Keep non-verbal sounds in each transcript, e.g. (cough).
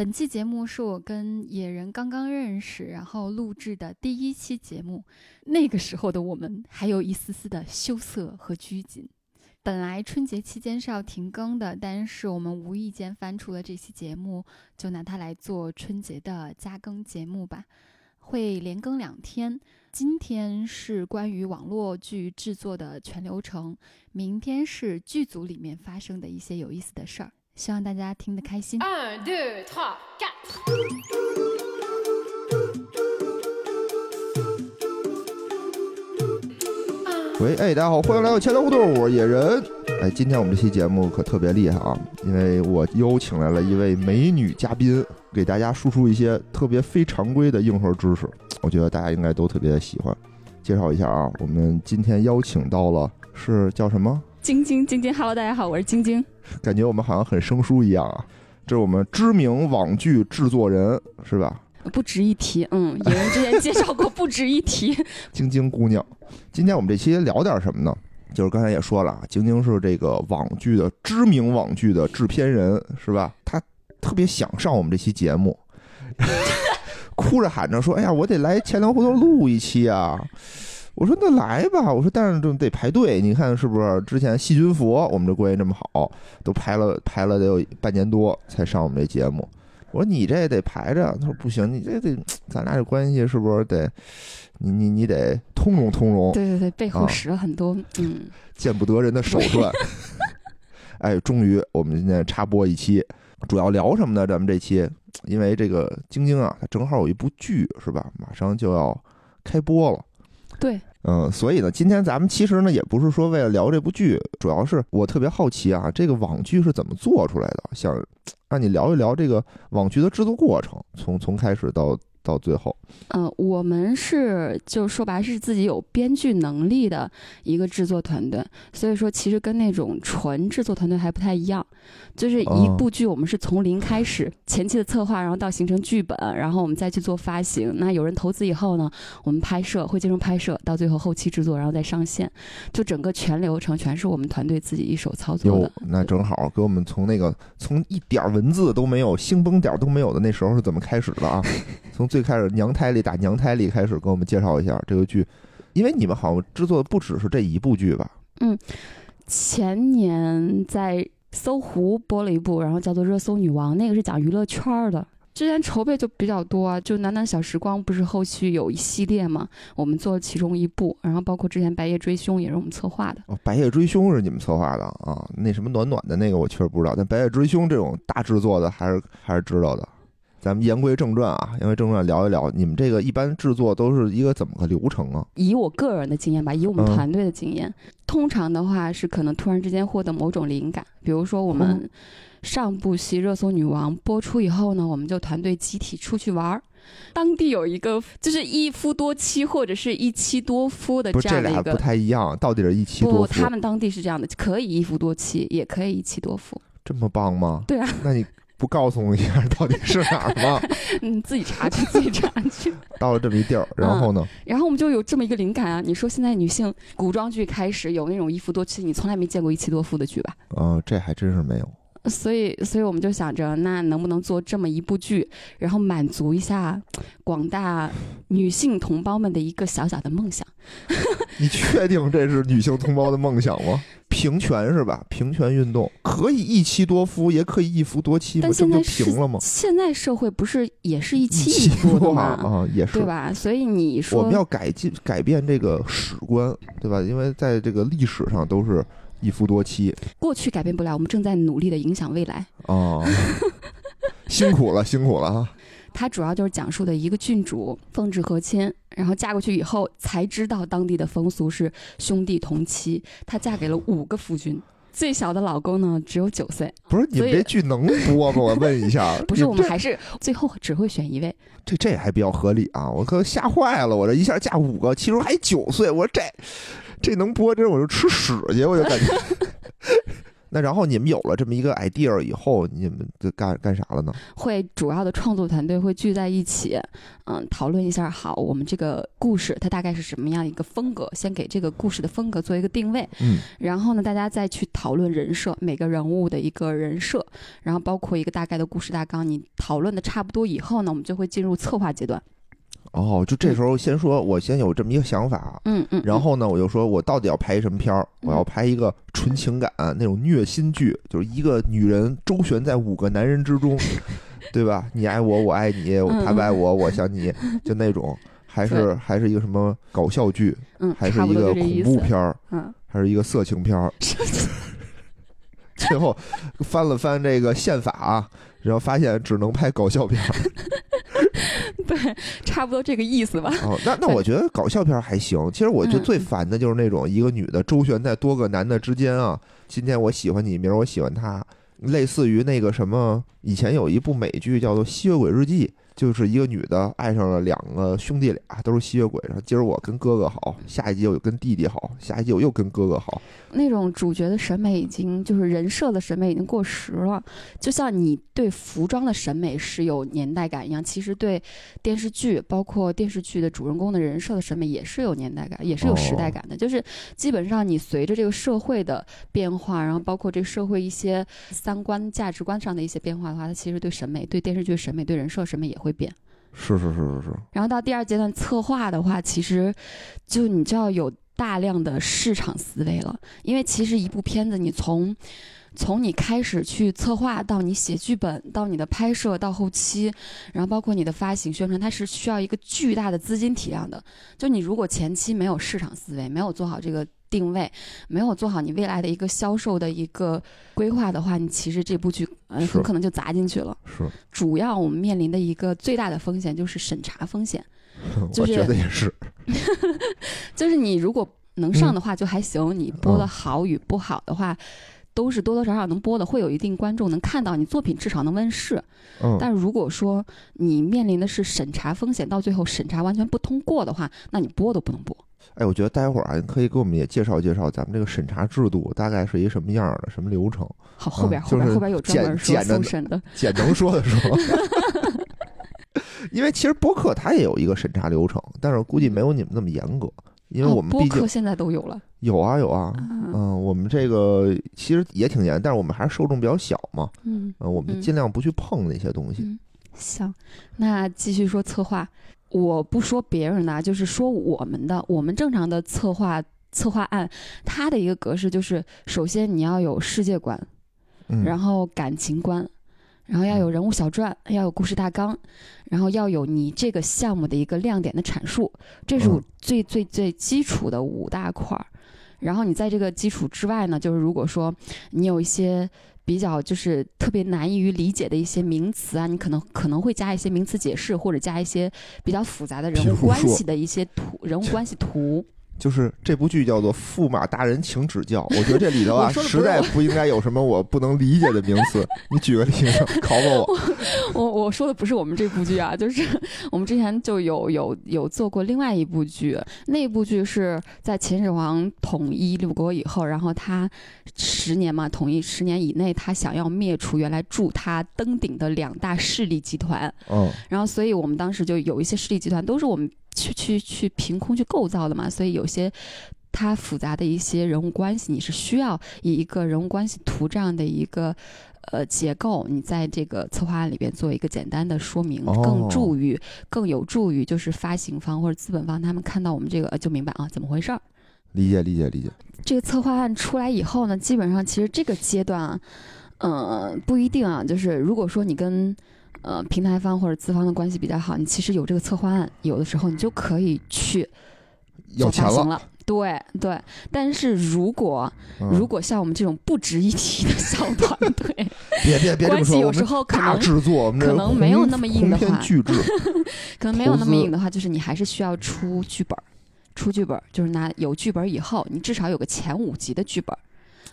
本期节目是我跟野人刚刚认识，然后录制的第一期节目。那个时候的我们还有一丝丝的羞涩和拘谨。本来春节期间是要停更的，但是我们无意间翻出了这期节目，就拿它来做春节的加更节目吧。会连更两天，今天是关于网络剧制作的全流程，明天是剧组里面发生的一些有意思的事儿。希望大家听得开心。Un, deux, trois, quatre. 喂，哎，大家好，欢迎来到千聊互动，我是野人。哎，今天我们这期节目可特别厉害啊，因为我邀请来了一位美女嘉宾，给大家输出一些特别非常规的硬核知识，我觉得大家应该都特别喜欢。介绍一下啊，我们今天邀请到了是叫什么？晶晶晶晶，Hello，大家好，我是晶晶。感觉我们好像很生疏一样啊。这是我们知名网剧制作人，是吧？不值一提，嗯，野人之前介绍过，不值一提。(laughs) 晶晶姑娘，今天我们这期聊点什么呢？就是刚才也说了啊，晶晶是这个网剧的知名网剧的制片人，是吧？她特别想上我们这期节目，(laughs) 哭着喊着说：“哎呀，我得来钱粮胡同录一期啊！”我说：“那来吧。”我说：“但是就得排队，你看是不是？之前细菌佛我们这关系这么好，都排了排了得有半年多才上我们这节目。”我说你这得排着，他说不行，你这得咱俩这关系是不是得你你你得通融通融？对对对，背后使了很多嗯 (laughs) 见不得人的手 (laughs) 段。哎，终于我们今天插播一期，主要聊什么呢？咱们这期因为这个晶晶啊，她正好有一部剧是吧？马上就要开播了。对。嗯，所以呢，今天咱们其实呢也不是说为了聊这部剧，主要是我特别好奇啊，这个网剧是怎么做出来的？想让你聊一聊这个网剧的制作过程，从从开始到。到最后，嗯，我们是就说白是自己有编剧能力的一个制作团队，所以说其实跟那种纯制作团队还不太一样，就是一部剧我们是从零开始，前期的策划，然后到形成剧本，然后我们再去做发行。那有人投资以后呢，我们拍摄会进行拍摄，到最后后期制作，然后再上线，就整个全流程全是我们团队自己一手操作的。那正好给我们从那个从一点文字都没有、星崩点都没有的那时候是怎么开始的啊？(laughs) 从最开始娘胎里打娘胎里开始，给我们介绍一下这个剧，因为你们好像制作的不只是这一部剧吧？嗯，前年在搜狐播了一部，然后叫做《热搜女王》，那个是讲娱乐圈的。之前筹备就比较多啊，就《暖暖小时光》不是后续有一系列嘛？我们做了其中一部，然后包括之前《白夜追凶》也是我们策划的。哦，《白夜追凶》是你们策划的啊？那什么暖暖的那个我确实不知道，但《白夜追凶》这种大制作的还是还是知道的。咱们言归正传啊，言归正传，聊一聊你们这个一般制作都是一个怎么个流程啊？以我个人的经验吧，以我们团队的经验，通常的话是可能突然之间获得某种灵感，比如说我们上部戏《热搜女王》播出以后呢，我们就团队集体出去玩儿，当地有一个就是一夫多妻或者是一妻多夫的这样的一个，不，这俩不太一样，到底是一妻多夫？不，他们当地是这样的，可以一夫多妻，也可以一妻多夫。这么棒吗？对啊，那你。不告诉我一下到底是哪儿吗？(laughs) 嗯，自己查去，(laughs) 自己查去。到了这么一地儿，然后呢？然后我们就有这么一个灵感啊！你说现在女性古装剧开始有那种一夫多妻，你从来没见过一妻多夫的剧吧？嗯，这还真是没有。所以，所以我们就想着，那能不能做这么一部剧，然后满足一下广大女性同胞们的一个小小的梦想？(laughs) 你确定这是女性同胞的梦想吗？平权是吧？平权运动可以一妻多夫，也可以一夫多妻吗？这不就平了吗？现在社会不是也是一妻一夫吗？啊，也是对吧？所以你说我们要改进改变这个史观，对吧？因为在这个历史上都是。一夫多妻，过去改变不了，我们正在努力的影响未来。哦，(laughs) 辛苦了，辛苦了哈。它主要就是讲述的一个郡主奉旨和亲，然后嫁过去以后才知道当地的风俗是兄弟同妻。她嫁给了五个夫君，(laughs) 最小的老公呢只有九岁。不是你们这剧能播吗？我问一下。(laughs) 不是，我们还是最后只会选一位。这这还比较合理啊！我可吓坏了，我这一下嫁五个，其中还九岁，我说这。这能播，这我就吃屎去，我就感觉。(laughs) 那然后你们有了这么一个 idea 以后，你们就干干啥了呢？会主要的创作团队会聚在一起，嗯，讨论一下，好，我们这个故事它大概是什么样一个风格，先给这个故事的风格做一个定位，嗯，然后呢，大家再去讨论人设，每个人物的一个人设，然后包括一个大概的故事大纲。你讨论的差不多以后呢，我们就会进入策划阶段。哦，就这时候先说，我先有这么一个想法，嗯嗯，然后呢，我就说我到底要拍什么片儿？我要拍一个纯情感那种虐心剧，就是一个女人周旋在五个男人之中，(laughs) 对吧？你爱我，我爱你，他不爱我，我想你，(laughs) 就那种，还是还是一个什么搞笑剧，嗯，还是一个恐怖片儿，嗯，还是一个色情片儿。(laughs) 最后翻了翻这个宪法，然后发现只能拍搞笑片儿。(laughs) 对，差不多这个意思吧。哦，那那我觉得搞笑片还行。其实我觉得最烦的就是那种一个女的周旋在多个男的之间啊。今天我喜欢你，明儿我喜欢他，类似于那个什么，以前有一部美剧叫做《吸血鬼日记》。就是一个女的爱上了两个兄弟俩，都是吸血鬼。然后今儿我跟哥哥好，下一集我跟弟弟好，下一集我又跟哥哥好。那种主角的审美已经就是人设的审美已经过时了，就像你对服装的审美是有年代感一样，其实对电视剧，包括电视剧的主人公的人设的审美也是有年代感，也是有时代感的。就是基本上你随着这个社会的变化，然后包括这个社会一些三观、价值观上的一些变化的话，它其实对审美、对电视剧审美、对人设审美也会变。是是是是是。然后到第二阶段策划的话，其实就你就要有大量的市场思维了，因为其实一部片子你从从你开始去策划到你写剧本，到你的拍摄，到后期，然后包括你的发行宣传，它是需要一个巨大的资金体量的。就你如果前期没有市场思维，没有做好这个。定位没有做好，你未来的一个销售的一个规划的话，你其实这部剧呃很可能就砸进去了。是，主要我们面临的一个最大的风险就是审查风险。(laughs) 我觉得也是，(laughs) 就是你如果能上的话就还行，你播的好与不好的话，都是多多少少能播的，会有一定观众能看到你作品，至少能问世。嗯，但如果说你面临的是审查风险，到最后审查完全不通过的话，那你播都不能播。哎，我觉得待会儿啊，你可以给我们也介绍介绍咱们这个审查制度大概是一什么样的，什么流程？好，后边后边后边有专门说复审的，简能说的说。(laughs) 因为其实播客它也有一个审查流程，但是估计没有你们那么严格，因为我们播客现在都有了。有啊有啊，嗯，我们这个其实也挺严，但是我们还是受众比较小嘛，嗯，我们尽量不去碰那些东西。行，那继续说策划。我不说别人的，就是说我们的。我们正常的策划策划案，它的一个格式就是：首先你要有世界观，然后感情观，然后要有人物小传，要有故事大纲，然后要有你这个项目的一个亮点的阐述。这是最最最基础的五大块儿。然后你在这个基础之外呢，就是如果说你有一些。比较就是特别难以于理解的一些名词啊，你可能可能会加一些名词解释，或者加一些比较复杂的人物关系的一些图，人物关系图。就是这部剧叫做《驸马大人，请指教》。我觉得这里头啊，(laughs) 实在不应该有什么我不能理解的名词。你举个例子考考我。(laughs) 我我说的不是我们这部剧啊，(laughs) 就是我们之前就有有有做过另外一部剧，那部剧是在秦始皇统一六国以后，然后他十年嘛，统一十年以内，他想要灭除原来助他登顶的两大势力集团。嗯。然后，所以我们当时就有一些势力集团都是我们。去去去凭空去构造的嘛，所以有些它复杂的一些人物关系，你是需要以一个人物关系图这样的一个呃结构，你在这个策划案里边做一个简单的说明，更助于更有助于就是发行方或者资本方他们看到我们这个就明白啊怎么回事儿。理解理解理解。这个策划案出来以后呢，基本上其实这个阶段啊，呃不一定啊，就是如果说你跟呃，平台方或者资方的关系比较好，你其实有这个策划案，有的时候你就可以去要钱了。对对，但是如果如果像我们这种不值一提的小团队，(laughs) 别别别关系有时候可能制作可能没有那么硬的话，(laughs) 可能没有那么硬的话，就是你还是需要出剧本，出剧本就是拿有剧本以后，你至少有个前五集的剧本，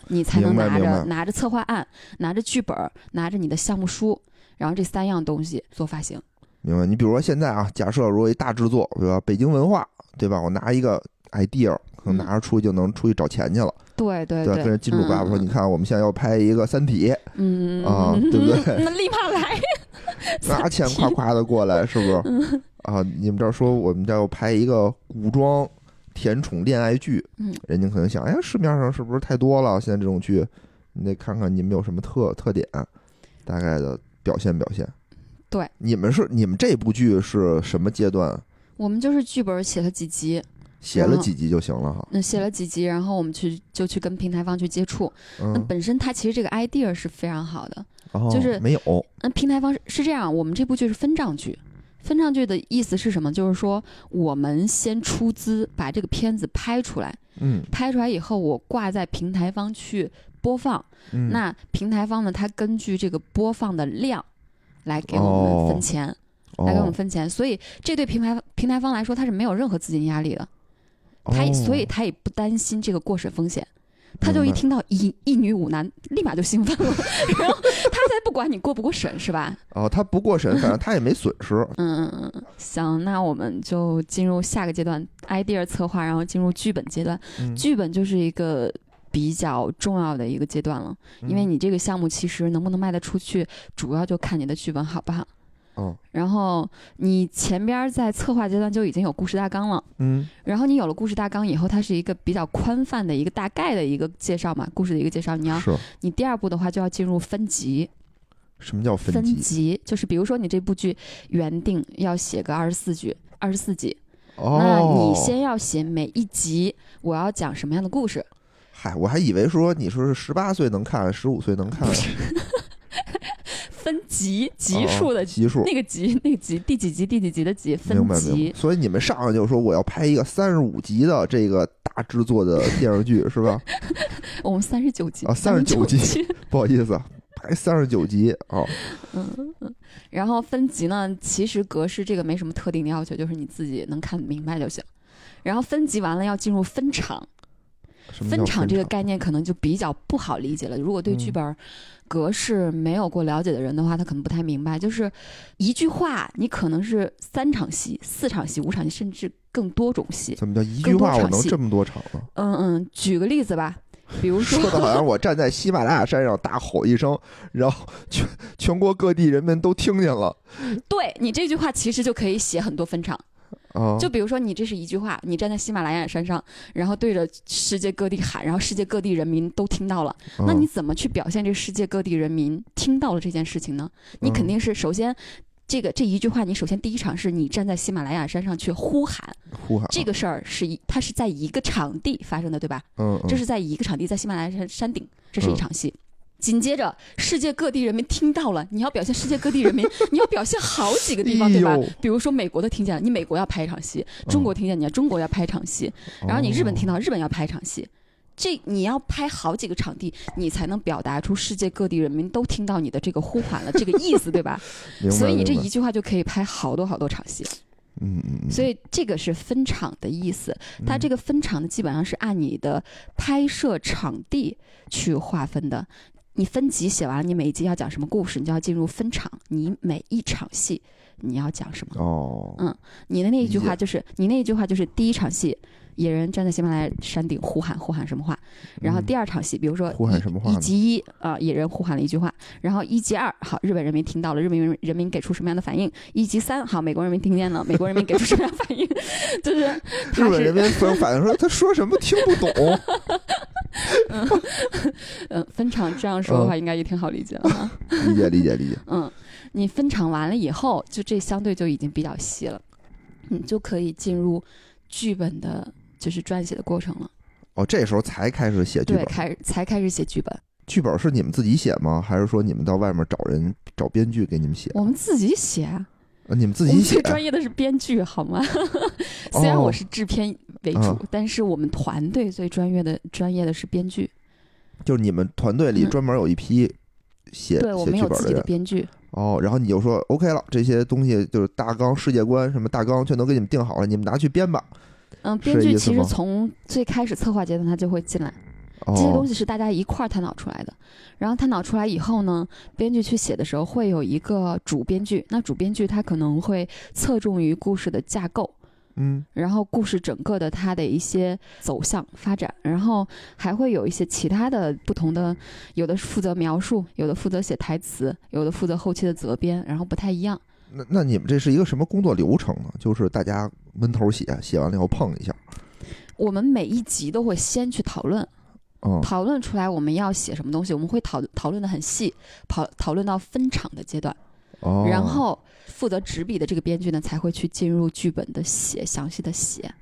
你才能拿着拿着策划案，拿着剧本，拿着你的项目书。然后这三样东西做发行，明白？你比如说现在啊，假设如果一大制作，比如说？北京文化，对吧？我拿一个 idea，可能拿着出去就能出去找钱去了，对对对，跟人金主爸爸说，嗯你看我们现在要拍一个《三体》，嗯啊 (laughs) 对不对那立马来，(laughs) 拿钱夸夸的过来，是不是？嗯啊，你们这儿说我们这儿要拍一个古装甜宠恋爱剧，嗯人家可能想，哎呀，市面上是不是太多了？现在这种剧，你得看看你们有什么特特点，大概的表现表现。对，你们是你们这部剧是什么阶段？我们就是剧本写了几集，写了几集就行了哈。那写了几集，然后我们去就去跟平台方去接触。那嗯，本身它其实这个 idea 是非常好的。哦就是没有那平台方是是这样，我们这部剧是分账剧。分账剧的意思是什么？就是说我们先出资把这个片子拍出来，嗯拍出来以后我挂在平台方去播放。嗯，那平台方呢，它根据这个播放的量来给我们分钱，来给我们哦分钱。所以这对平台平台方来说，它是没有任何资金压力的。他哦所以他也不担心这个过审风险，他就一听到一一女五男，立马就兴奋了，(laughs) 然后他才不管你过不过审是吧？哦，他不过审，反正他也没损失。嗯嗯嗯，行，那我们就进入下个阶段，idea 策划，然后进入剧本阶段。嗯剧本就是一个比较重要的一个阶段了，因为嗯你这个项目其实能不能卖得出去，主要就看你的剧本好不好。哦然后你前边在策划阶段就已经有故事大纲了。嗯然后你有了故事大纲以后，它是一个比较宽泛的一个大概的一个介绍嘛，故事的一个介绍。你要是你第二步的话就要进入分级，什么叫分级？就是比如说你这部剧原定要写个二十四句，二十四集，哦，那你先要写每一集我要讲什么样的故事，嗨，我还以为说你说是十八岁能看，十五岁能看，(laughs) 分级级数的哦级数。那个级那个级第几集第几集的级分明白。明级。白，，所以你们上来就说我要拍一个三十五集的这个大制作的电视剧 (laughs) 是吧？我们三十九集啊三十九集，(laughs) 不好意思，啊，拍三十九集哦，嗯嗯，然后分级呢，其实格式这个没什么特定的要求，就是你自己能看明白就行。然后分级完了要进入分场，分场这个概念可能就比较不好理解了。如果对剧嗯本格式没有过了解的人的话，他可能不太明白。就是一句话，你可能是三场戏、四场戏、五场戏，甚至更多种戏。怎么叫一句话我能这么多场呢？嗯嗯，举个例子吧，比如说说的好像我站在喜马拉雅山上大吼一声，然后全全国各地人们都听见了 (laughs) 对你这句话其实就可以写很多分场。啊！就比如说，你这是一句话，你站在喜马拉雅山上，然后对着世界各地喊，然后世界各地人民都听到了，那嗯你怎么去表现这世界各地人民听到了这件事情呢？你肯嗯定是首先。这个这一句话，你首先第一场是你站在喜马拉雅山上去呼喊，呼喊这个事儿是一，它是在一个场地发生的，对吧？这是在一个场地，在喜马拉雅山山顶，这是一嗯场戏。紧接着，世界各地人民听到了，你要表现世界各地人民，(laughs) 你要表现好几个地方，对吧？比如说美国的听见了，你美国要拍一场戏；中国听见你要中国要拍一场戏，然后你日本听到到日本要拍一场戏。这你要拍好几个场地，你才能表达出世界各地人民都听到你的这个呼喊了这个意思，对吧？(laughs) 所以你这一句话就可以拍好多好多场戏。嗯嗯嗯，所以这个是分场的意思。它嗯这个分场呢，基本上是按你的拍摄场地去划分的。你分集写完了，你每一集要讲什么故事，你就要进入分场。你每一场戏你要讲什么？哦，嗯你的那一句话就是你那一句话就是第一场戏，野人站在喜马拉雅山顶呼喊呼喊什么话，然后嗯第二场戏，比如说呼喊什么话一集一啊、野人呼喊了一句话，然后一集二好，日本人民听到了，日本人人民给出什么样的反应？一集三好，美国人民听见了，美国人民给出什么样的反应？(laughs) 就是日他是本人民反反应说他说什么听不懂，(laughs) (laughs) 嗯分场这样说的话，应该也挺好理解了哈。(laughs) 理解理解理解，(laughs) 嗯，你分场完了以后，就这相对就已经比较细了，你就可以进入剧本的，就是撰写的过程了。哦，这时候才开始写剧对，本。才开始写剧本。剧本是你们自己写吗？还是说你们到外面找人找编剧给你们写？我们自己写啊，啊，你们自己写最？专业的是编剧，好吗？虽然我哦是制片为主，嗯但是我们团队最专业的专业的是编剧。就是你们团队里嗯专门有一批写对，我写们有自己的。编剧。哦，然后你就说 OK 了，这些东西就是大纲、世界观什么大纲全都给你们定好了，你们拿去编吧。嗯，编剧其实从最开始策划阶段他就会进来，哦，这些东西是大家一块儿探讨出来的。然后探讨出来以后呢，编剧去写的时候会有一个主编剧，那主编剧他可能会侧重于故事的架构，嗯。然后故事整个的它的一些走向发展，然后还会有一些其他的不同的，有的是负责描述，有的负责写台词，有的负责后期的责编，然后不太一样。那那你们这是一个什么工作流程呢？就是大家闷头写，写完了以后碰一下，我们每一集都会先去讨论，嗯。讨论出来我们要写什么东西，我们会讨讨论的很细，讨讨论到分场的阶段，哦，然后负责执笔的这个编剧呢才会去进入剧本的写，详细的写。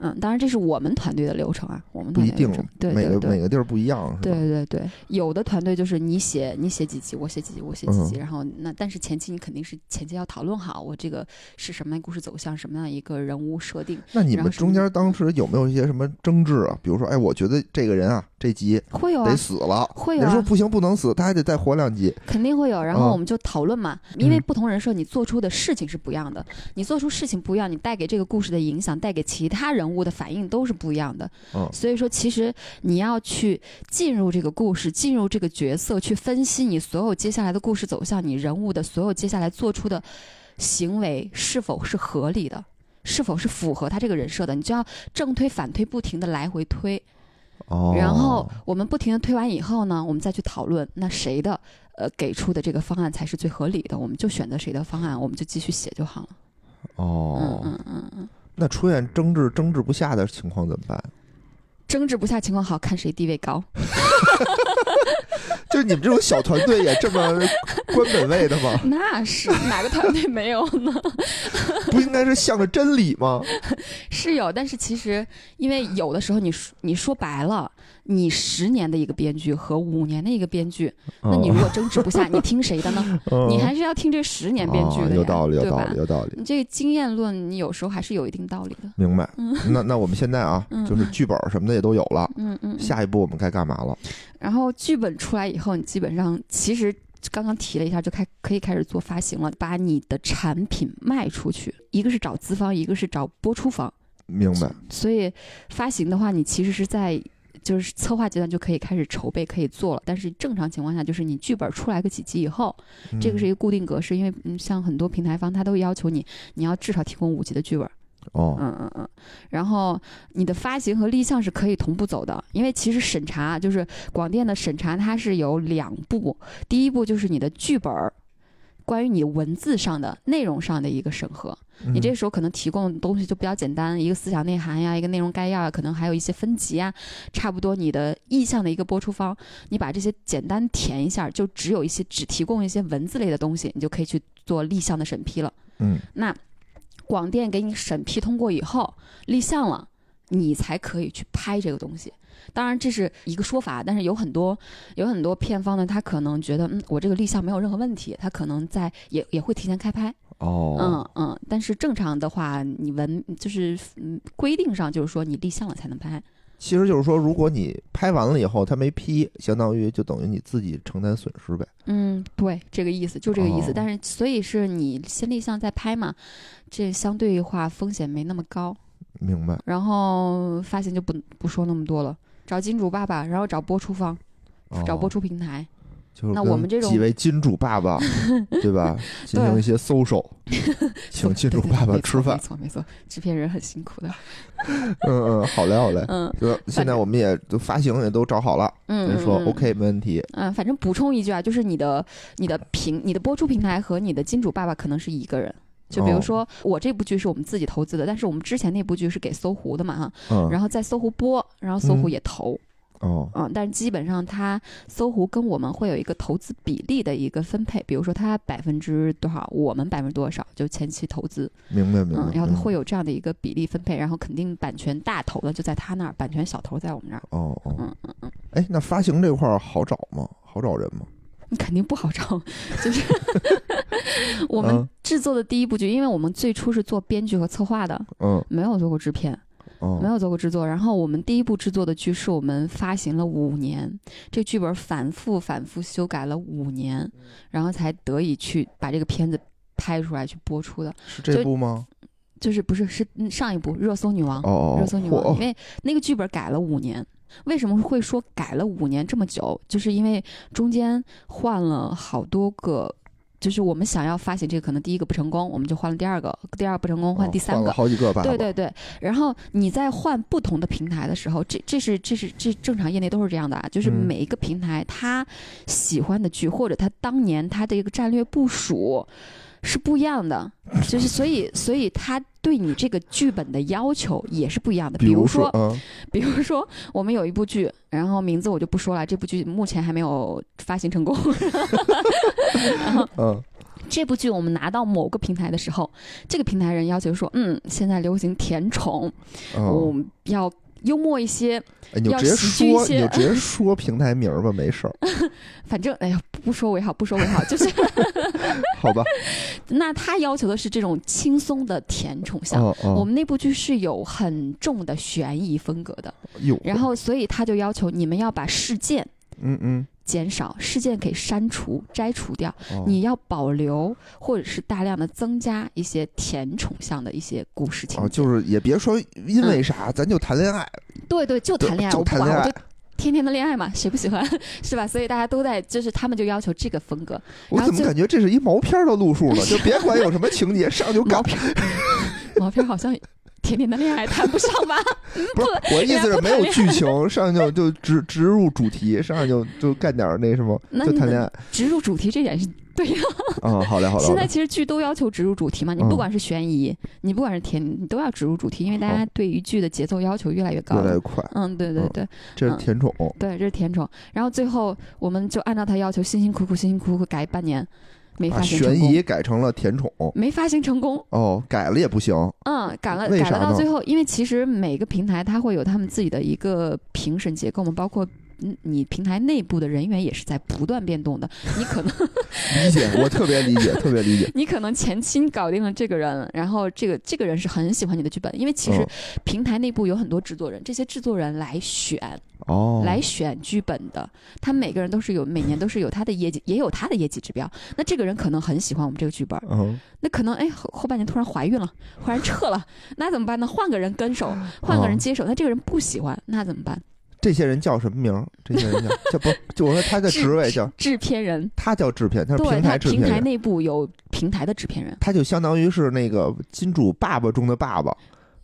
嗯，当然这是我们团队的流程啊，我们不一定团队的流程，对每。个每个地儿不一样？对对对，有的团队就是你写你写几集，我写几集，我写几集，然后那但是前期你肯定是前期要讨论好，我这个是什么样故事走向，什么样一个人物设定，那你们中间当时有没有一些什么争执啊？比如说，哎，我觉得这个人啊，这集会有啊，死了，会有啊，人说不行，不能死，他还得再活两集。肯定会有。然啊后我们就讨论嘛，因为嗯不同人设你做出的事情是不一样的，你做出事情不一样，你带给这个故事的影响，带给其他人物的反应都是不一样的。嗯所以说，其实你要去进入这个故事，进入这个角色，去分析你所有接下来的故事走向，你人物的所有接下来做出的行为是否是合理的，是否是符合他这个人设的，你就要正推反推，不停的来回推。哦，然后我们不停的推完以后呢，我们再去讨论，那谁的呃给出的这个方案才是最合理的，我们就选择谁的方案，我们就继续写就好了。哦，嗯嗯嗯嗯，那出现争执争执不下的情况怎么办？争执不下情况好，看谁地位高。(laughs) (laughs) 就是你们这种小团队也这么官本位的吗？那是哪个团队没有呢？(laughs) 不应该是向着真理吗？是有，但是其实因为有的时候你说你说白了，你十年的一个编剧和五年的一个编剧，那你如果争执不下，你听谁的呢？嗯 (laughs) 你还是要听这十年编剧的有道理，有道理，？有道理。你这个经验论，你有时候还是有一定道理的。明白。那那我们现在啊，(laughs) 嗯就是剧本什么的也都有了，嗯嗯。嗯下一步我们该干嘛了？(laughs) 然后剧本出来以后，你基本上其实刚刚提了一下，就开可以开始做发行了，把你的产品卖出去。一个是找资方，一个是找播出方。明白。所以发行的话，你其实是在就是策划阶段就可以开始筹备，可以做了。但是正常情况下，就是你剧本出来个几集以后，这个是一嗯个固定格式，因为嗯，像很多平台方他都要求你，你要至少提供五集的剧本。哦，嗯嗯嗯，然后你的发行和立项是可以同步走的，因为其实审查就是广电的审查，它是有两步，第一步就是你的剧本儿，关于你文字上的内容上的一个审核，你这嗯时候可能提供的东西就比较简单，一个思想内涵呀，一个内容概要啊，可能还有一些分级啊，差不多你的意向的一个播出方，你把这些简单填一下，就只有一些只提供一些文字类的东西，你就可以去做立项的审批了。嗯那广电给你审批通过以后，立项了，你才可以去拍这个东西。当然这是一个说法，但是有很多有很多片方呢，他可能觉得，嗯，我这个立项没有任何问题，他可能在也也会提前开拍，哦，嗯嗯。但是正常的话，你文就是嗯规定上就是说你立项了才能拍，其实就是说，如果你拍完了以后他没批，相当于就等于你自己承担损失呗。嗯，对，这个意思就这个意思。哦但是所以是你先立项再拍嘛，这相对话风险没那么高。明白。然后发行就不不说那么多了，找金主爸爸，然后找播出方，找播，出平台。就是那我们这种几位金主爸爸，(laughs) 对吧？进行一些搜手，(laughs) 请金主爸爸吃饭没。错没错，制片人很辛苦的。(laughs) 嗯嗯，好嘞好嘞。嗯就现在我们也都发行也都找好了，嗯，人说嗯 OK 没问题。嗯，反正补充一句啊，就是你的你的平你的播出平台和你的金主爸爸可能是一个人。就比如哦说，我这部剧是我们自己投资的，但是我们之前那部剧是给搜狐的嘛哈，嗯，然后在搜狐播，然后搜狐嗯也投，哦嗯，但是基本上它搜狐跟我们会有一个投资比例的一个分配，比如说它百分之多少，我们百分之多少，就前期投资，明白明白嗯，。然后会有这样的一个比例分配，然后肯定版权大头的就在他那儿，版权小头在我们这儿，哦哦，嗯嗯嗯，哎，那发行这块儿好找吗？好找人吗？你 (laughs) 肯定不好找，(laughs) 就是 (laughs) 我嗯们制作的第一部剧，因为我们最初是做编剧和策划的，嗯没有做过制片，哦，没有做过制作。然后我们第一部制作的剧是我们发行了五年，这剧本反复反复修改了五年，然后才得以去把这个片子拍出来去播出的。是这部吗？就是不是是嗯上一部《热搜女王》哦哦，热搜女王，因为那个剧本改了五年。为什么会说改了五年这么久？就是因为中间换了好多个就是我们想要发行这个，可能第一个不成功，我们就换了第二个，第二不成功换哦第三个换。好几个爸爸。对对对，然后你在换不同的平台的时候，这这是这是这正常业内都是这样的啊，就是嗯每一个平台他喜欢的剧或者他当年他的一个战略部署是不一样的，就是所以所以他对你这个剧本的要求也是不一样的。比如如说，嗯比如说我们有一部剧，然后名字我就不说了，这部剧目前还没有发行成功。(laughs) 然后嗯这部剧我们拿到某个平台的时候，这个平台人要求说，嗯，现在流行甜宠，我嗯，们要幽默一些，哎你就直接说，你就直接说平台名儿吧，没事儿，(laughs) 反正哎呀，不说为好，不说为好，就是 (laughs) 好吧？(laughs) 那他要求的是这种轻松的甜宠向。我们那部剧是有很重的悬疑风格的，有，然后所以他就要求你们要把事件嗯嗯，减少，事件给删除、摘除掉，哦你要保留或者是大量的增加一些甜宠向的一些故事情。就是也别说因为啥，咱就谈恋爱，对对，就谈恋爱，就谈恋爱就。天天的恋爱嘛，谁不喜欢 (laughs) 是吧？所以大家都在，就是他们就要求这个风格。我怎么感觉这是一毛片儿的路数呢？就别管有什么情节，上就干 (laughs) 毛。片儿，毛片儿好像甜甜的恋爱谈不上吧？(laughs) 不是，我意思是没有剧情，上就就直直入主题，上来就就干点儿那什么，就谈恋爱。直入主题这点是对呀。嗯，好嘞，好嘞，好嘞。现在其实剧都要求植入主题嘛，你嗯不管是悬疑，你不管是甜，你都要植入主题，因为大家对于剧的节奏要求越来越高。越来越快，嗯，对对嗯对这是甜宠。对，这是甜宠。然后最后我们就按照他要求，辛辛苦苦、辛辛苦苦改半年，没把发行成功，悬疑改成了甜宠，没发行成功。哦，改了也不行。嗯，改了改了到最后，因为其实每个平台它会有他们自己的一个评审结构嘛，包括嗯你平台内部的人员也是在不断变动的。你可能 (laughs) 理解，我特别理解，特别理解。你可能前期搞定了这个人，然后这个这个人是很喜欢你的剧本，因为其实嗯平台内部有很多制作人，这些制作人来选哦，来选剧本的，他们每个人都是有每年都是有他的业绩，也有他的业绩指标。那这个人可能很喜欢我们这个剧本，嗯，那可能哎后后半年突然怀孕了，忽然 (laughs) 撤了，那怎么办呢？换个人跟手，换个人接手，那这个人不喜欢，那怎么办？这些人叫什么名儿？这些人叫 (laughs) 叫不？就我说他的职位叫制片人，他叫制片，他是平台台制片人，平台内部有平台的制片人，他就相当于是那个金主爸爸中的爸爸。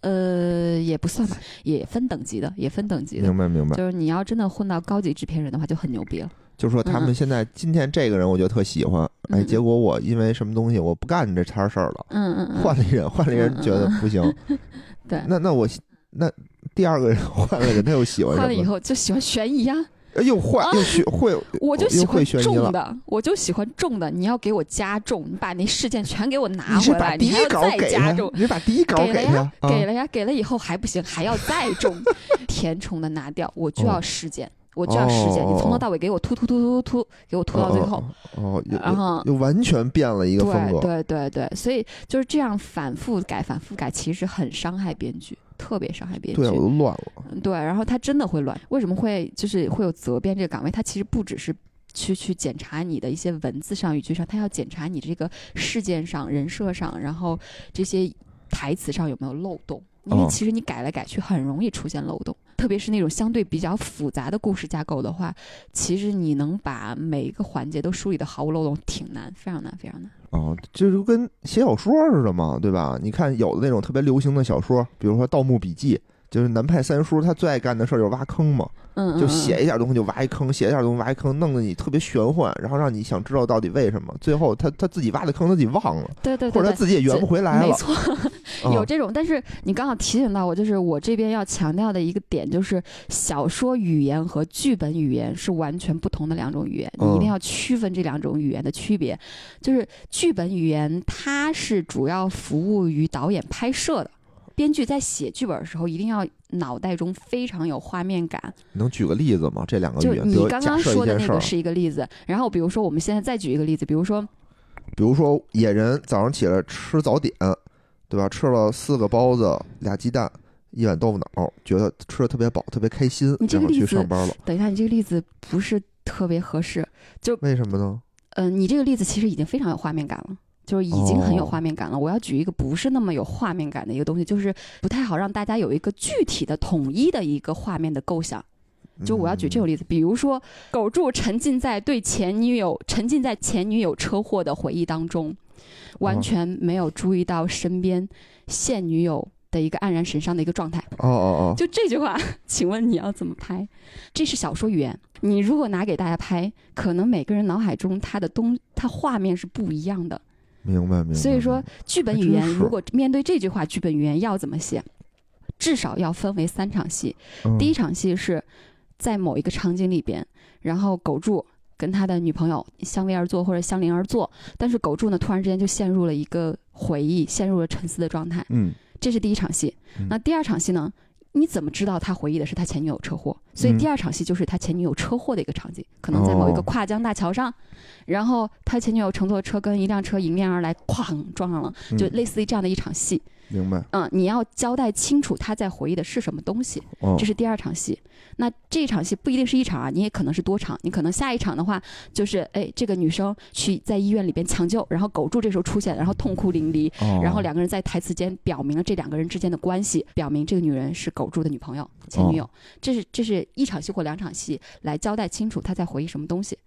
呃，也不算吧，也分等级的，也分等级的明。白明白，就是你要真的混到高级制片人的话，就很牛逼了。就说他们现在今天这个人，我觉得特喜欢，哎，嗯结果我因为什么东西我不干这摊事儿了，嗯嗯嗯，换了一人，换了一人觉得不行，(laughs) 对，那那我那第二个人换了人，他又喜欢换了以？后就喜欢悬疑啊、哎又换又学会，我就喜欢。重的，我就喜欢重的。你要给我加重，你把那事件全给我拿回来，把第一你还要再加重，。你把第一稿给了呀给了呀，给了以后还不行，还要再重，(laughs) 填充的拿掉，我就要事件，我就要事件，哦你从头到尾给我突突突突突突，给我突到最后。哦，哦然后又又完全变了一个风对格。对对对，所以就是这样反复改、反复改，其实很伤害编剧，特别伤害编剧。对，我都乱了。嗯对，然后他真的会乱。为什么会就是会有责编这个岗位？他其实不只是去去检查你的一些文字上、语句上，他要检查你这个事件上、人设上，然后这些台词上有没有漏洞。因为哦其实你改来改去，很容易出现漏洞，特别是那种相对比较复杂的故事架构的话，其实你能把每一个环节都梳理的毫无漏洞，挺难，非常难，非常难。哦，这就跟写小说似的嘛，对吧？你看有的那种特别流行的小说，比如说《盗墓笔记》，就是南派三叔他最爱干的事儿就是挖坑嘛，嗯，就嗯写一点东西就挖一坑，写一点东西挖一坑，弄得你特别玄幻，然后让你想知道到底为什么。最后他他自己挖的坑他自己忘了，对对对或者他。自己也圆不回来了。没错，(laughs) 嗯有这种，但是你刚好提醒到我，就是我这边要强调的一个点，就是小说语言和剧本语言是完全不同的两种语言，你一定嗯要区分这两种语言的区别。就是剧本语言，它是主要服务于导演拍摄的。编剧在写剧本的时候，一定要脑袋中非常有画面感。能举个例子吗？这两个你刚刚说的那个，是一个例子，然后比如说我们现在再举一个例子，比如说比如说野人早上起来吃早点，对吧？吃了四个包子、俩鸡蛋、一碗豆腐脑，觉得吃的特别饱，特别开心，然后你这个例子去上班了。等一下，你这个例子不是特别合适。就为什么呢？嗯、你这个例子其实已经非常有画面感了。就是已经很有哦画面感了。我要举一个不是那么有画面感的一个东西，就是不太好让大家有一个具体的、统一的一个画面的构想。就我要举这个例子，比如说狗柱沉浸在对前女友沉浸在前女友车祸的回忆当中，完全没有注意到身边现女友的一个黯然神伤的一个状态。哦哦哦，就这句话，请问你要怎么拍？这是小说语言，你如果拿给大家拍，可能每个人脑海中他的东，他画面是不一样的。明白明白。所以说，剧本语言如果面对这句话，剧本语言要怎么写？至少要分为三场戏。嗯第一场戏是在某一个场景里边，然后狗柱跟他的女朋友相偎而坐或者相邻而坐，但是狗柱呢突然之间就陷入了一个回忆，陷入了沉思的状态。嗯这是第一场戏嗯。那第二场戏呢？你怎么知道他回忆的是他前女友车祸？所以嗯第二场戏就是他前女友车祸的一个场景，可能在某一个哦跨江大桥上，然后他前女友乘坐车跟一辆车迎面而来，哐撞上了，就嗯类似于这样的一场戏。明白嗯，你要交代清楚他在回忆的是什么东西。哦这是第二场戏。那这场戏不一定是一场啊，你也可能是多场。你可能下一场的话，就是哎，这个女生去在医院里边抢救，然后狗柱这时候出现，然后痛哭淋漓，哦然后两个人在台词间表明了这两个人之间的关系，表明这个女人是狗柱的女朋友、前女友。这是这是一场戏或两场戏来交代清楚他在回忆什么东西。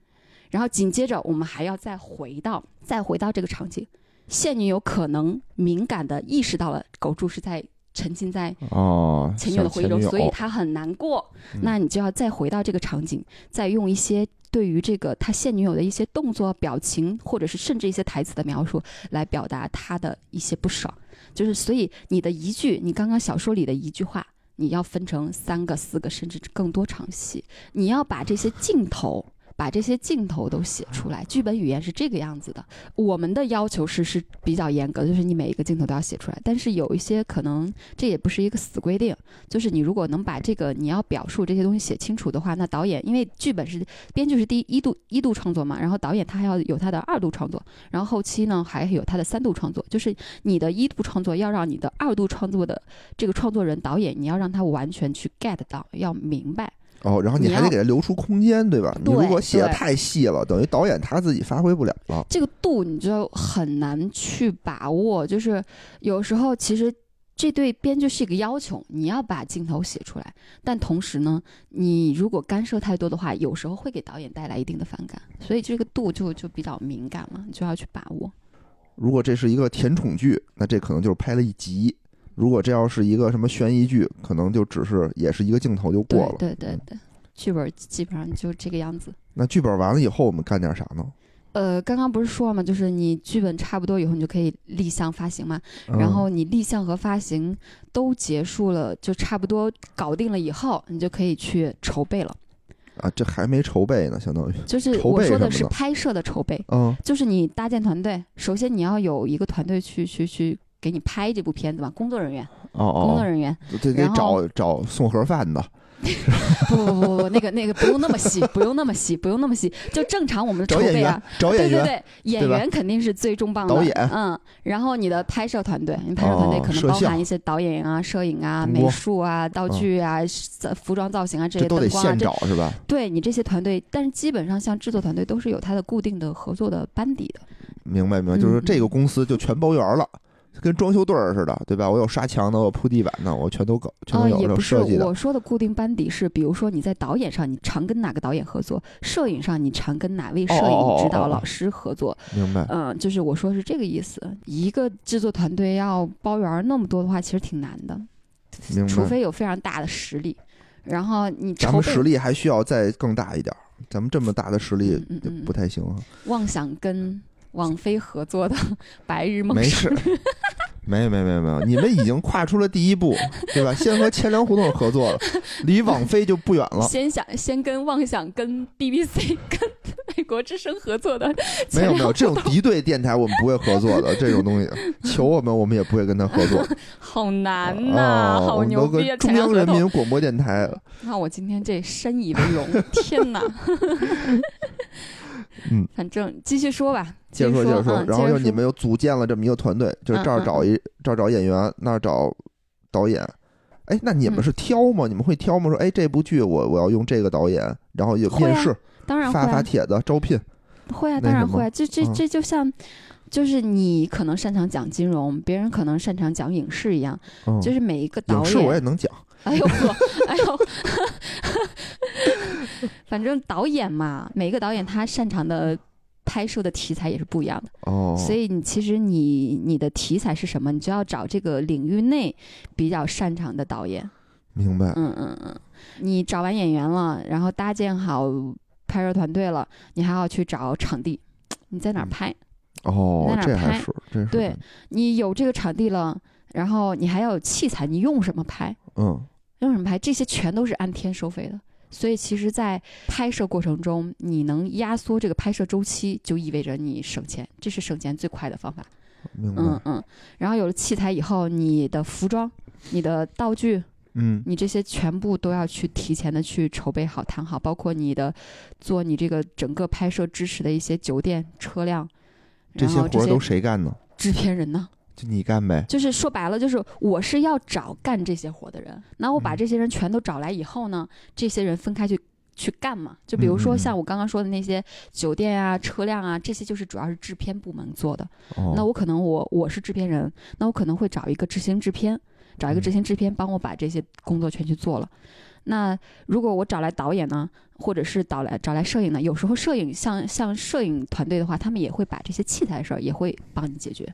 然后紧接着我们还要再回到再回到这个场景，现女友可能敏感的意识到了狗柱是在沉浸在哦，前女友的回忆中，所以他很难过。嗯那你就要再回到这个场景，再用一些对于这个他现女友的一些动作、表情，或者是甚至一些台词的描述，来表达他的一些不爽。就是所以你的一句，你刚刚小说里的一句话，你要分成三个、四个，甚至更多场戏，你要把这些镜头。把这些镜头都写出来，剧本语言是这个样子的。我们的要求是是比较严格，就是你每一个镜头都要写出来。但是有一些可能这也不是一个死规定，就是你如果能把这个你要表述这些东西写清楚的话，那导演因为剧本是编剧是第一度一度创作嘛，然后导演他还要有他的二度创作，然后后期呢还有他的三度创作，就是你的一度创作要让你的二度创作的这个创作人导演，你要让他完全去 get 到，要明白。哦，然后你还得给他留出空间，对吧？你如果写的太细了，等于导演他自己发挥不了了。这个度你就很难去把握，就是有时候其实这对编剧是一个要求，你要把镜头写出来，但同时呢，你如果干涉太多的话，有时候会给导演带来一定的反感，所以这个度就就比较敏感了，你就要去把握。如果这是一个甜宠剧，那这可能就是拍了一集；如果这要是一个什么悬疑剧，可能就只是也是一个镜头就过了。对对对，剧本基本上就这个样子。那剧本完了以后，我们干点啥呢？呃，刚刚不是说了吗？就是你剧本差不多以后，你就可以立项发行嘛。然嗯后你立项和发行都结束了，就差不多搞定了以后，你就可以去筹备了。啊，这还没筹备呢，相当于就是我说的是拍摄的筹备，嗯就是你搭建团队，首先你要有一个团队去去去给你拍这部片子吧，工作人员，哦哦，工作人员，这得找找送盒饭的，(laughs) 不不不不不，那个那个不用那么细，(laughs) 不用那么细，不用那么细，就正常我们的筹备啊。，找演员，对对对，演员肯定是最重磅的，导演。嗯，然后你的拍摄团队，你拍摄团队哦可能包含一些导演啊、摄影啊、美术啊、道具啊、造服装造型啊这些都得现找是吧？对你这些团队，但是基本上像制作团队都是有它的固定的合作的班底的。明白明白，就是嗯这个公司就全包圆了。跟装修队儿似的，对吧？我有刷墙的，我有铺地板的，我全都搞，全都呃，有这也不是种设计的。我说的固定班底是，比如说你在导演上，你常跟哪个导演合作；摄影上，你常跟哪位摄影指导老师合作。明白。嗯、就是我说是这个意思。一个制作团队要包圆儿那么多的话，其实挺难的，除非有非常大的实力。然后你咱们实力还需要再更大一点儿，咱们这么大的实力不太行啊。妄想跟网飞合作的 (laughs)《白日梦没事，(laughs) 没有没有没有没有，你们已经跨出了第一步，对吧？先和钱粮胡同合作了，离网飞就不远了。先想先跟妄想跟 BBC 跟美国之声合作的没有没有，这种敌对电台我们不会合作的，这种东西求我们，我们也不会跟他合作。好难呐、好牛逼！中央人民广播电台，那我今天这深以为荣，天哪！嗯，反正继续说吧，接着说接着说，然后接着说又你们又组建了这么一个团队，就是这儿找一这儿找演员，那儿找导演。哎，那你们嗯是挑吗？你们会挑吗？说，哎，这部剧我我要用这个导演，然后有面试，当然发发帖子招聘。会啊，当然会啊。这这嗯这就像，就是你可能擅长讲金融，别人可能擅长讲影视一样，嗯，就是每一个导影视我也，能讲，(laughs) 哎呦呵，哎呦，(laughs) 反正导演嘛，每个导演他擅长的拍摄的题材也是不一样的，哦，所以你其实你你的题材是什么，你就要找这个领域内比较擅长的导演。明白。嗯嗯嗯，你找完演员了，然后搭建好拍摄团队了，你还要去找场地，你在哪儿嗯拍？哦在，哪儿拍这还是这是对，你有这个场地了，然后你还要有器材，你用什么拍？嗯用什么拍？这些全都是按天收费的。所以其实，在拍摄过程中，你能压缩这个拍摄周期，就意味着你省钱，这是省钱最快的方法。嗯嗯。然后有了器材以后，你的服装、你的道具，嗯你这些全部都要去提前的去筹备好、谈好，包括你的做你这个整个拍摄支持的一些酒店、车辆，这些些活儿都谁干呢？制片人呢？就你干呗。就是说白了，就是我是要找干这些活的人，那我把嗯这些人全都找来以后呢，这些人分开去去干嘛？就比如说像我刚刚说的那些酒店啊、车辆啊，这些就是主要是制片部门做的。哦，那我可能我我是制片人，那我可能会找一个执行制片，找一个嗯执行制片帮我把这些工作全去做了。那如果我找来导演呢，或者是导来找来摄影呢，有时候摄影像像摄影团队的话，他们也会把这些器材的事儿也会帮你解决。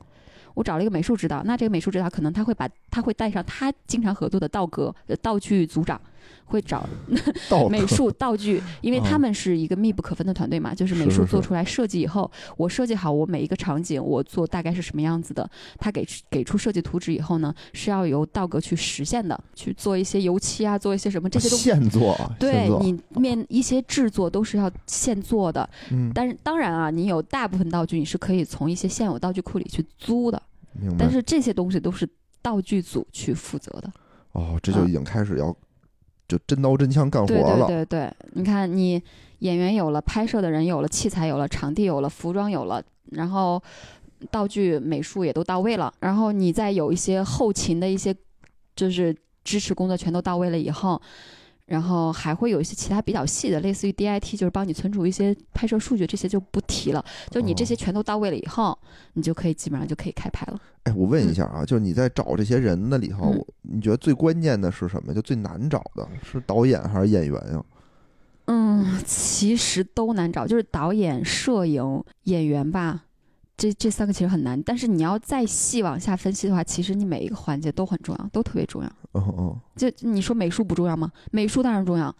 我找了一个美术指导，那这个美术指导可能他会把他会带上他经常合作的道格道具组长，会找 (laughs) (laughs) 美术道具，(laughs) 因为哦他们是一个密不可分的团队嘛，就是美术做出来设计以后，我设计好我每一个场景，我做大概是什么样子的，他给给出设计图纸以后呢，是要由道格去实现的，去做一些油漆啊，做一些什么这些都。现做对你面一些制作都是要现做的，嗯，但是当然啊，你有大部分道具你是可以从一些现有道具库里去租的。但是这些东西都是道具组去负责的。哦，这就已经开始要就真刀真枪干活对对。对对，你看你演员有了，拍摄的人有了，器材有了，场地有了，服装有了，然后道具、美术也都到位了，然后你再有一些后勤的一些就是支持工作全都到位了以后。然后还会有一些其他比较细的，类似于 DIT，就是帮你存储一些拍摄数据，这些就不提了。就你这些哦全都到位了以后，你就可以基本上就可以开拍了。哎，我问一下啊，就是你在找这些人那里头，嗯你觉得最关键的是什么？就最难找的是导演还是演员呀？嗯，(laughs) 其实都难找，就是导演、摄影、演员吧，这这三个其实很难。但是你要再细往下分析的话，其实你每一个环节都很重要，都特别重要。嗯嗯，就你说美术不重要吗？美术当然重要。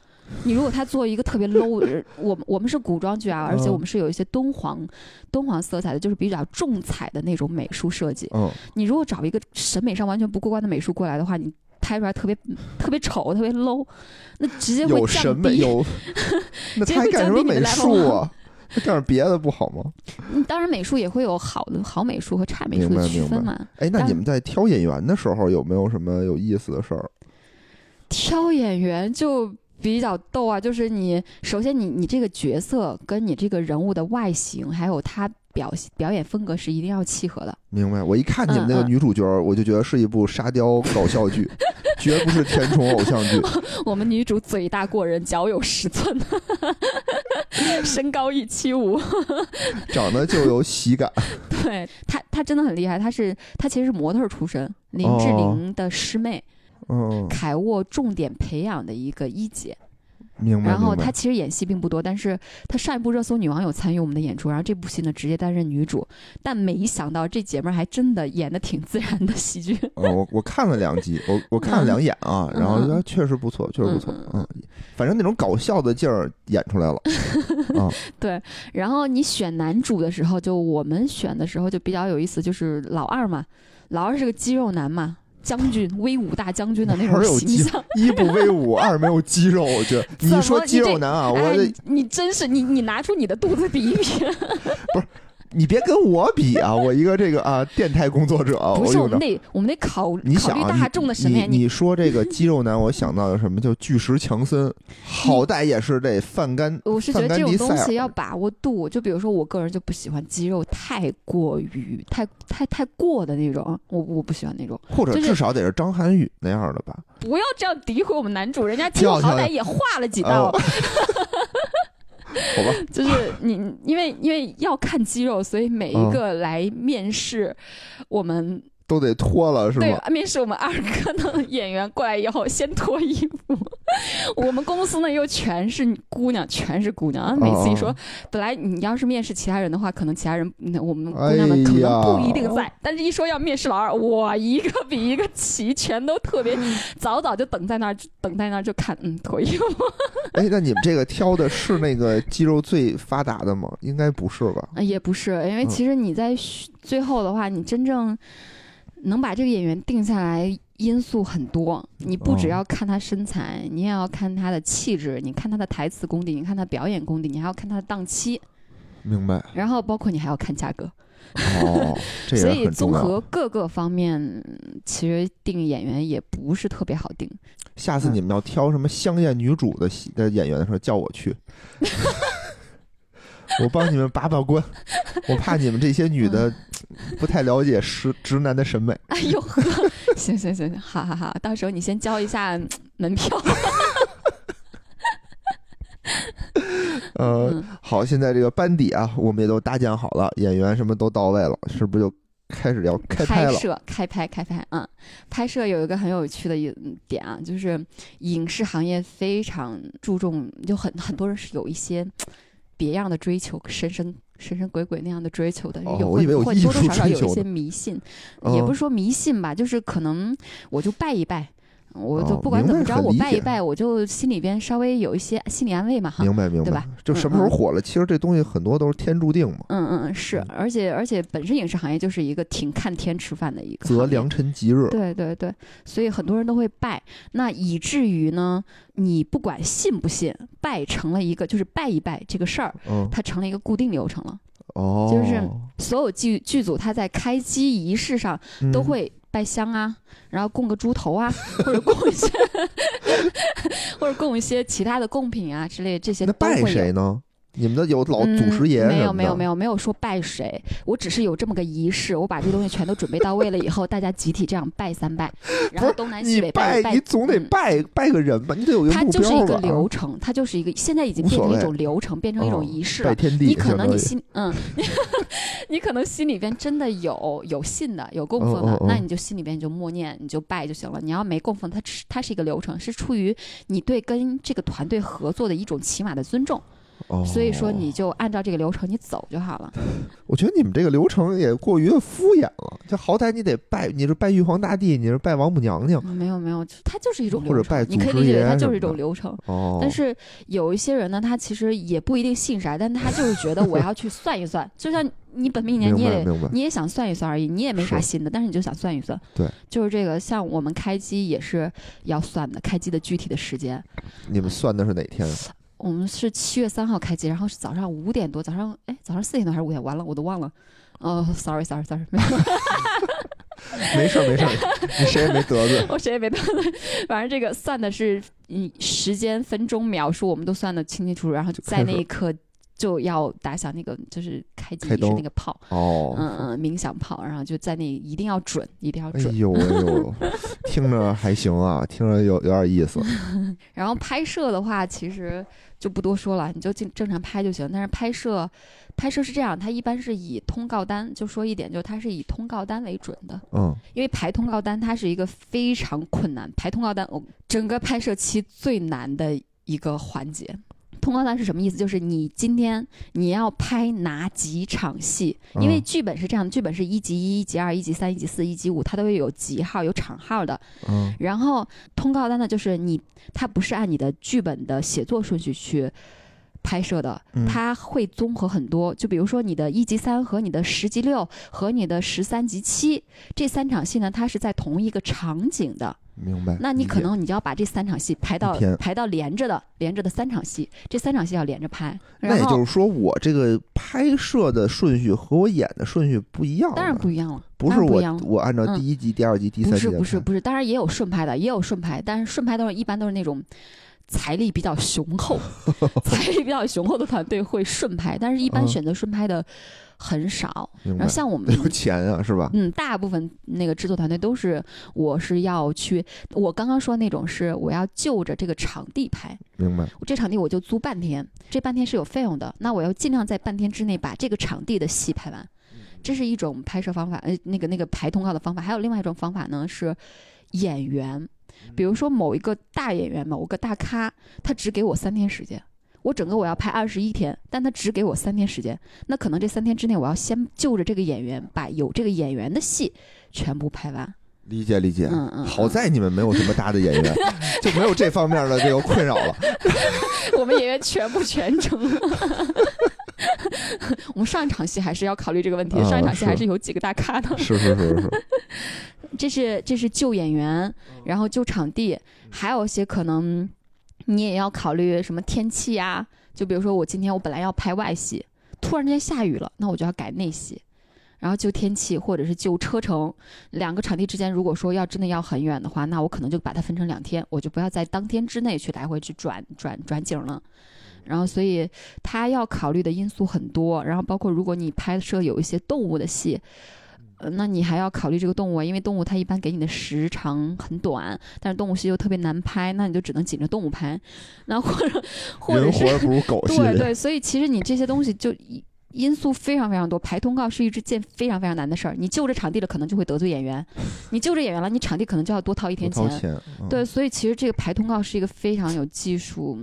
你如果他做一个特别 low，(laughs) 的我我们是古装剧啊，而且嗯我们是有一些敦煌敦煌色彩的，就是比较重彩的那种美术设计。嗯，你如果找一个审美上完全不过关的美术过来的话，你拍出来特别特别丑、特别 low，那直接会有降审美低。有，(laughs) 那他还干什么美术啊？(laughs) 他干点别的不好吗？嗯，当然美术也会有好的好美术和差美术的区分嘛。哎，那你们在挑演员的时候有没有什么有意思的事儿？挑演员就比较逗啊，就是你首先你你这个角色跟你这个人物的外形，还有他表表演风格是一定要契合的。明白？我一看你们那个女主角儿，我就觉得是一部沙雕搞笑剧，绝不是甜宠偶像剧。(laughs) 我们女主嘴大过人，脚有十寸，(laughs) 身高一七五，(laughs) 长得就有喜感。对她她真的很厉害，她是她其实是模特出身，林志哦玲的师妹，嗯，凯沃重点培养的一个一姐。明白。然后她其实演戏并不多，但是她上一部热搜女王有参与我们的演出，然后这部戏呢直接担任女主，但没想到这姐们儿还真的演的挺自然的喜剧。哦，(laughs) 我我看了两集，我我看了两眼啊，嗯然后觉得嗯确实不错，确实不错嗯，嗯，反正那种搞笑的劲儿演出来了，(laughs) 啊，然后你选男主的时候，就我们选的时候就比较有意思，就是老二嘛，老二是个肌肉男嘛。将军，威武大将军的那种形象，一不威武，(laughs) 二没有肌肉，我觉得你说肌肉男啊，我哎，你真是你，你拿出你的肚子比一比，(laughs) 你别跟我比啊，我一个这个啊电台工作者，不是我们。得我们得考你考虑大众的审美，你说这个肌肉男，我想到的什么？叫巨石强森，(laughs) 好歹也是这范甘，我是觉得这种东西要把握度，就比如说我个人就不喜欢肌肉太过于太太太过的那种，我我不喜欢那种。或者至少得是张涵予那样的吧？不要这样诋毁我们男主，人家肌肉跳跳好歹也画了几道哦，(laughs) (laughs) 好吧，(laughs) 就是你因为因为要看肌肉，所以每一个来面试我们都得脱了是对？，面试我们二哥的演员过来以后，先脱衣服。(laughs) 我们公司呢又全是姑娘，全是姑娘。啊每次一说，哦本来你要是面试其他人的话，可能其他人那我们姑娘们可能不一定在，但是一说要面试老二，哇，一个比一个齐，全都特别早早就等在那儿，等在那儿就看，嗯，脱衣服。哎，那你们这个挑的是那个肌肉最发达的吗？应该不是吧？呃 (laughs) 也不是，因为嗯其实你在选最后的话，你真正能把这个演员定下来，因素很多。你不只哦要看他身材，你也要看他的气质，你看他的台词功底，你看他表演功底，你还要看他的档期，明白？然后包括你还要看价格。哦，(laughs) 这所以。综合各个方面，其实定演员也不是特别好定。下次你们要挑什么香艳女主的戏的演员的时候，叫我去，(laughs) 我帮你们把把关。我怕你们这些女的不太了解直直男的审美。哎呦呵，(laughs) 行行行行，好好好，到时候你先交一下嗯门票。(laughs) 呃，嗯好，现在这个班底啊，我们也都搭建好了，演员什么都到位了，是不是就开始要开拍了？摄、开拍、开拍，嗯，拍摄有一个很有趣的一点啊，就是影视行业非常注重，就很很多人是有一些别样的追求，神神神神鬼鬼那样的追求的，有会会多多少少有一些迷信，也不嗯是说迷信吧，就是可能我就拜一拜。我就哦不管怎么着，我拜一拜，我就心里边稍微有一些心理安慰嘛，哈。明白明白对吧，就什么时候火了，其实这东西很多都是天注定嘛，嗯嗯嗯，是，而且而且本身影视行业就是一个挺看天吃饭的一个择良辰吉日。对对对，所以很多人都会拜，那以至于呢，你不管信不信，拜成了一个就是拜一拜这个事儿，嗯，它成了一个固定流程了。哦，就是所有剧剧组它在开机仪式上都嗯会拜香啊，然后供个猪头啊，或者供一些 (laughs) 或者供一些其他的贡品啊之类，这些那拜都会有谁呢？你们的有老嗯祖师爷没有没有没有没有说拜谁，我只是有这么个仪式，我把这东西全都准备到位了以后，大家集体这样拜三拜，(laughs) 然后东南西北拜拜，你总得嗯拜拜个人吧，你得有一个它就是一个？流程，它就是一个，现在已经变成一种流程，变成一种哦仪式了。拜天地，你可能你心嗯，(laughs) 你可能心里边真的有有信的，有供奉的，那你就心里边你就默念，你就拜就行了。你要没供奉，它只它是一个流程，是出于你对跟这个团队合作的一种起码的尊重。哦所以说你就按照这个流程你走就好了。(laughs) 我觉得你们这个流程也过于的敷衍了，就好歹你得拜，你是拜玉皇大帝，你是拜王母娘娘，嗯没有没有，它就是一种流程，或者拜你可以理解为它就是一种流程。哦，但是有一些人呢，他其实也不一定信啥，但他就是觉得我要去算一算，(laughs) 就像你本命年你也你也想算一算而已，你也没啥新的，但是你就想算一算。对，就是这个，像我们开机也是要算的，开机的具体的时间。你们算的是哪天？我们是七月三号开机，然后是早上五点多，早上哎早上四点多还是五点？完了，我都忘了。哦，sorry sorry sorry，没有，(laughs) 没事儿没事儿，(laughs) 你谁也没得罪。我谁也没得罪。反正这个算的是嗯时间、分钟、秒数，我们都算的清清楚楚，然后在就开始那一刻就要打响那个就是开机仪式那个炮，哦，嗯嗯，冥想炮，然后就在那一定要准，一定要准。哎呦哎呦，听着还行啊，(laughs) 听着有有点意思。然后拍摄的话，其实就不多说了，你就正正常拍就行。但是拍摄，拍摄是这样，它一般是以通告单，就说一点，就是它是以通告单为准的。嗯，因为排通告单它是一个非常困难，排通告单，哦，整个拍摄期最难的一个环节。通告单是什么意思？就是你今天你要拍哪几场戏，因为嗯剧本是这样的，剧本是一集一、一集二、一集三、一集四、一集五，它都会有集号、有场号的。嗯然后通告单呢，就是你它不是按你的剧本的写作顺序去拍摄的，嗯它会综合很多。就比如说你的一级三和你的十级六和你的十三级七这三场戏呢，它是在同一个场景的。明白。那你可能你就要把这三场戏排到排到连着的连着的三场戏，这三场戏要连着拍。那也就是说，我这个拍摄的顺序和我演的顺序不一样。当然不一样了，不是我我按照嗯第一集、第二集、第三集不是不是不是，当然也有顺拍的，也有顺拍，但是顺拍都是一般都是那种财力比较雄厚、(laughs) 财力比较雄厚的团队会顺拍，但是一般嗯选择顺拍的很少。然后？像我们有钱啊，是吧？(laughs) 嗯，大部分那个制作团队都是，我是要去，我刚刚说那种是我要就着这个场地拍，明白。我这场地我就租半天，这半天是有费用的，那我要尽量在半天之内把这个场地的戏拍完。这是一种拍摄方法，呃，那个那个排通告的方法。还有另外一种方法呢，是演员，比如说某一个大演员、某个大咖，他只给我三天时间。我整个我要拍二十一天，但他只给我三天时间，那可能这三天之内，我要先就着这个演员，把有这个演员的戏全部拍完。理解理解。嗯嗯，好在你们没有什么大的演员，(laughs) 就没有这方面的这个困扰了。(laughs) 我们演员全部全程。(laughs) 我们上一场戏还是要考虑这个问题，啊上一场戏还是有几个大咖的。是是是是，这是这是救演员，然后救场地，还有一些可能你也要考虑什么天气呀、就比如说我今天我本来要拍外戏，突然之间下雨了，那我就要改内戏。然后救天气或者是救车程，两个场地之间如果说要真的要很远的话，那我可能就把它分成两天，我就不要在当天之内去来回去转转转景了。然后，所以他要考虑的因素很多，然后包括如果你拍摄有一些动物的戏，呃，那你还要考虑这个动物啊，因为动物它一般给你的时长很短，但是动物戏又特别难拍，那你就只能紧着动物拍，那或者或者是人活不如狗。对对，所以其实你这些东西就因因素非常非常多，排通告是一件非常非常难的事儿。你就着场地了，可能就会得罪演员；(laughs) 你就着演员了，你场地可能就要多掏一天钱。钱，嗯对，所以其实这个排通告是一个非常有技术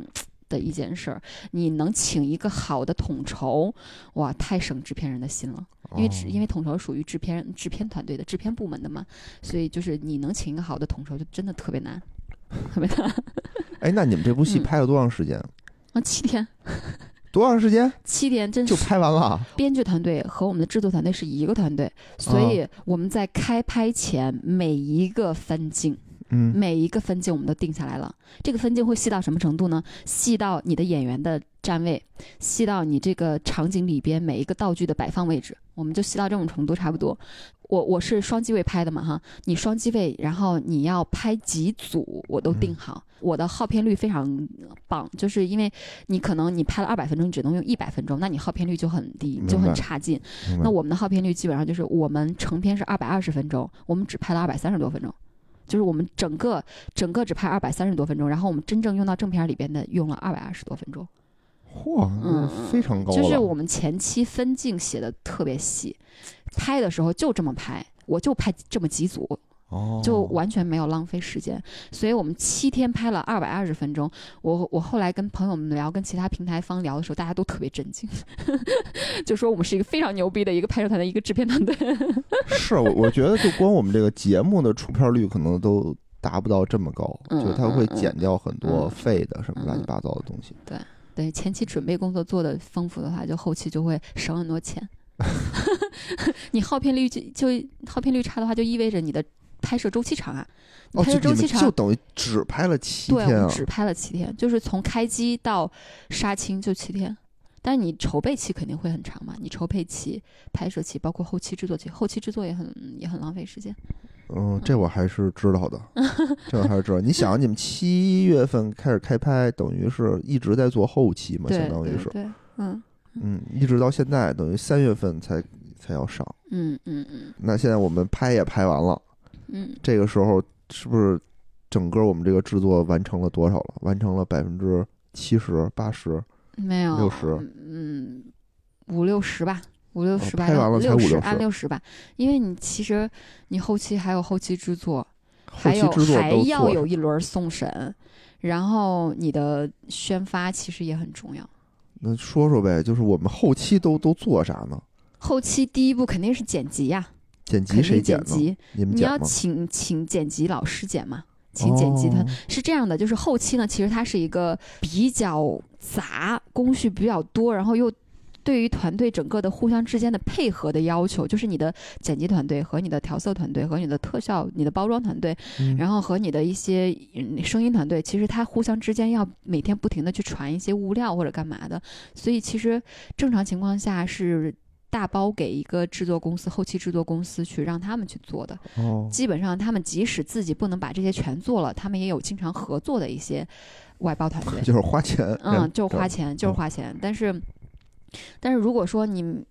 的一件事儿。你能请一个好的统筹，哇，太省制片人的心了。因为因为统筹属于制片制片团队的制片部门的嘛，所以就是你能请一个好的统筹，就真的特别难，特别难 (laughs) 哎，那你们这部戏嗯拍了多长时间？啊！七天，(laughs) 多长时间七天真就拍完了？编剧团队和我们的制作团队是一个团队，所以我们在开拍前每一个分镜，嗯，每一个分镜我们都定下来了。这个分镜会细到什么程度呢？细到你的演员的站位，细到你这个场景里边每一个道具的摆放位置，我们就细到这种程度差不多。我我是双机位拍的嘛哈，你双机位，然后你要拍几组，我都定好。我的耗片率非常棒，就是因为你可能你拍了二百分钟，你只能用一百分钟，那你耗片率就很低，就很差劲。那我们的耗片率基本上就是我们成片是二百二十分钟，我们只拍了二百三十多分钟，就是我们整个整个只拍二百三十多分钟，然后我们真正用到正片里边的用了二百二十多分钟，嚯，嗯非常高了。就是我们前期分镜写的特别细，拍的时候就这么拍，我就拍这么几组，哦，就完全没有浪费时间，所以我们七天拍了二百二十分钟。我我后来跟朋友们聊，跟其他平台方聊的时候，大家都特别震惊，(laughs) 就说我们是一个非常牛逼的一个拍摄团队，一个制片团队。(laughs) 是我我觉得就光我们这个节目的出片率可能都达不到这么高，嗯就是它会减掉很多嗯废的什么乱七嗯八糟的东西。对前期准备工作做的丰富的话，就后期就会省很多钱。(laughs) 你耗片率就就耗片率差的话，就意味着你的拍摄周期长啊。哦，拍摄周期长，就等于只拍了七对，我天啊！们只拍了七天，就是从开机到杀青就七天。但是你筹备期肯定会很长嘛，你筹备期、拍摄期，包括后期制作期，后期制作也很也很浪费时间。嗯，这我还是知道的，(laughs) 这我还是知道。你想，你们七月份开始开拍，等于是一直在做后期嘛，对相当于是，对对，嗯嗯，一直到现在，等于三月份才才要上。嗯嗯嗯那现在我们拍也拍完了，嗯，这个时候是不是整个我们这个制作完成了多少了？完成了百分之七十、八十？没有六十嗯，五六十吧，五六十拍完了才六十按六十吧，因为你其实你后期还有后期制作，后还有期制作还要有一轮送审，然后你的宣发其实也很重要。那说说呗，就是我们后期都都做啥呢？后期第一步肯定是剪辑呀，剪辑谁剪辑，你要？请请剪辑老师剪嘛，请剪辑团、哦是这样的，就是后期呢，其实它是一个比较杂、工序比较多，然后又对于团队整个的互相之间的配合的要求，就是你的剪辑团队和你的调色团队和你的特效、你的包装团队，嗯然后和你的一些嗯声音团队，其实它互相之间要每天不停的去传一些物料或者干嘛的，所以其实正常情况下是。大包给一个制作公司、后期制作公司去让他们去做的，哦，基本上他们即使自己不能把这些全做了，他们也有经常合作的一些外包团队。(laughs) 就是花钱，嗯，就是花钱。就是花钱。但是，但是如果说你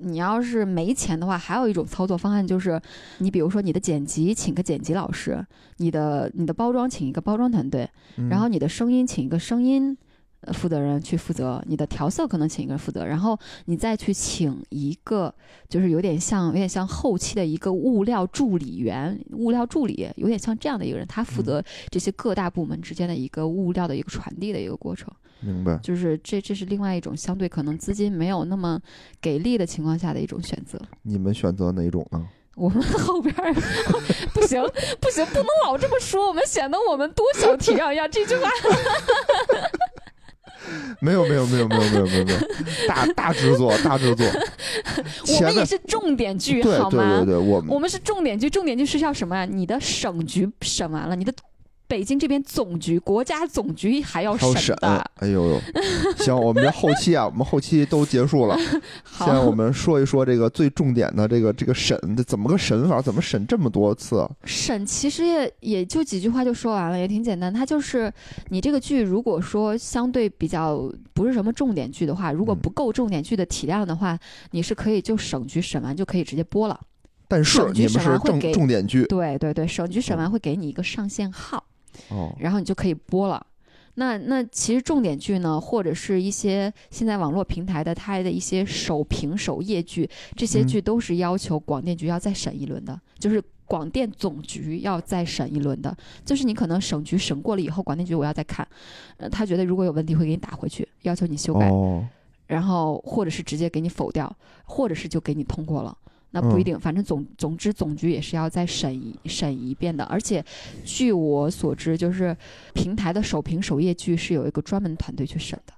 你要是没钱的话，还有一种操作方案就是，你比如说你的剪辑请个剪辑老师，你的你的包装请一个包装团队，嗯然后你的声音请一个声音呃负责人去负责，你的调色可能请一个人负责，然后你再去请一个，就是有点像有点像后期的一个物料助理员、物料助理，有点像这样的一个人，他负责这些各大部门之间的一个物料的一个传递的一个过程。明白。就是这这是另外一种相对可能资金没有那么给力的情况下的一种选择。你们选择哪种呢？(laughs) 我们后边儿 (laughs) 不行不行，不能老这么说，我们显得我们多小题啊呀！这句话 (laughs) (laughs) 没有没有没有没有没有没有没有，大大制作大制作，(laughs) 我们也是重点剧，对好吗？对对对，我们我们是重点剧，重点剧是叫什么呀？你的省局审完了，你的北京这边总局、国家总局还要审审的。，哎呦呦，行，我们这后期啊，我们后期都结束了，(laughs) 现在我，们说一说这个最重点的这个这个审，这怎么个审法？怎么审这么多次啊？审其实也也就几句话就说完了，也挺简单。它就是你这个剧如果说相对比较不是什么重点剧的话，如果嗯不够重点剧的体量的话，你是可以就省局审完就可以直接播了。但是你们是重点剧对对对，省局审完会给你一个上线号。哦，然后你就可以播了。那那其实重点剧呢，或者是一些现在网络平台的它的一些首屏首页剧，这些嗯剧都是要求广电局要再审一轮的，就是广电总局要再审一轮的。就是你可能省局审过了以后，广电局我要再看，呃，他觉得如果有问题会给你打回去，要求你修改，哦，然后或者是直接给你否掉，或者是就给你通过了。那不一嗯定，反正总总之总局也是要再审一审一遍的。而且，据我所知，就是平台的首屏首页剧是有一个专门团队去审的，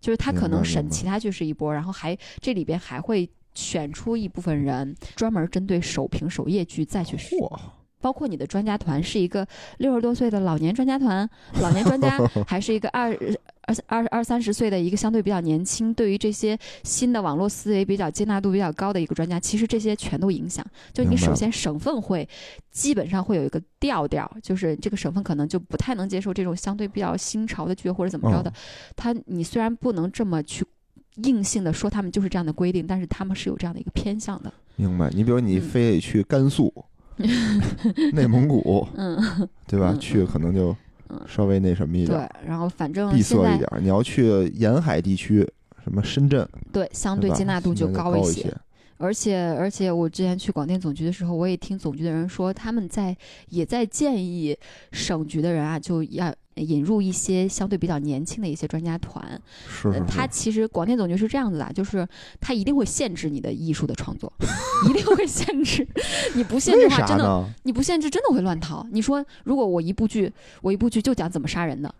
就是他可能审其他剧是一波，然后还这里边还会选出一部分人专门针对首屏首页剧再去审。嚯，包括你的专家团是一个六十多岁的老年专家团，(laughs) 老年专家，(laughs) 还是一个二二二二三十岁的一个相对比较年轻，对于这些新的网络思维比较接纳度比较高的一个专家，其实这些全都影响。就你首先省份会基本上会有一个调调，就是这个省份可能就不太能接受这种相对比较新潮的剧或者怎么着的哦。他你虽然不能这么去。硬性的说他们就是这样的规定，但是他们是有这样的一个偏向的。明白。你比如你嗯非得去甘肃、内蒙古，嗯，对吧？嗯去可能就嗯稍微那什么一点对，，然后反正闭塞一点。你要去沿海地区，什么深圳，对相对接纳度就高一些。而且而且，我之前去广电总局的时候，我也听总局的人说，他们在也在建议省局的人啊，就要引入一些相对比较年轻的一些专家团。是是呃他是，其实广电总局是这样子的，就是他一定会限制你的艺术的创作，一定会限制。你不限制为的话，真的？你不限制，真的会乱套。你说，如果我一部剧，我一部剧就讲怎么杀人的，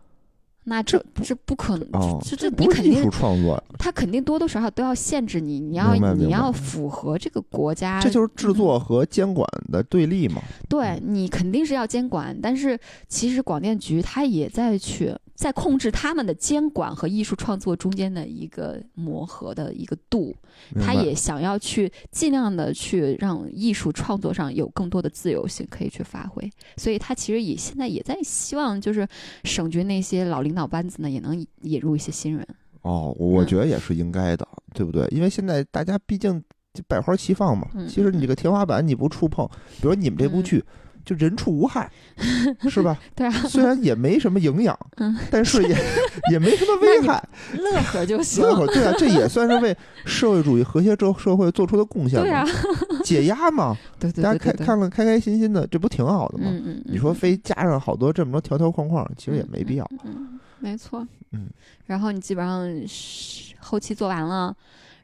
那这这不可能，哦，这这你肯定术创作，他肯定多多少少都要限制你，你要你要符合这个国家，这就是制作和监管的对立嘛。对你肯定是要监管，但是其实广电局它也在去在控制他们的监管和艺术创作中间的一个磨合的一个度，他也想要去尽量的去让艺术创作上有更多的自由性可以去发挥，所以他其实也现在也在希望就是省局那些老领导班子呢也能引入一些新人，哦，我嗯觉得也是应该的，对不对？因为现在大家毕竟百花齐放嘛，嗯其实你这个天花板你不触碰，比如你们这部嗯剧。就人畜无害，是吧？(laughs) 对啊，虽然也没什么营养，嗯但是也 (laughs) 也没什么危害。乐呵就行，乐呵，对啊，这也 (laughs) 算是为社会主义和谐社社会做出的贡献嘛对啊，，解压嘛，对对大家看对对对，看了开开心心的，这不挺好的吗？嗯嗯，你说嗯非加上好多这么多条条框框，其实也没必要。嗯，嗯没错。嗯，然后你基本上是后期做完了，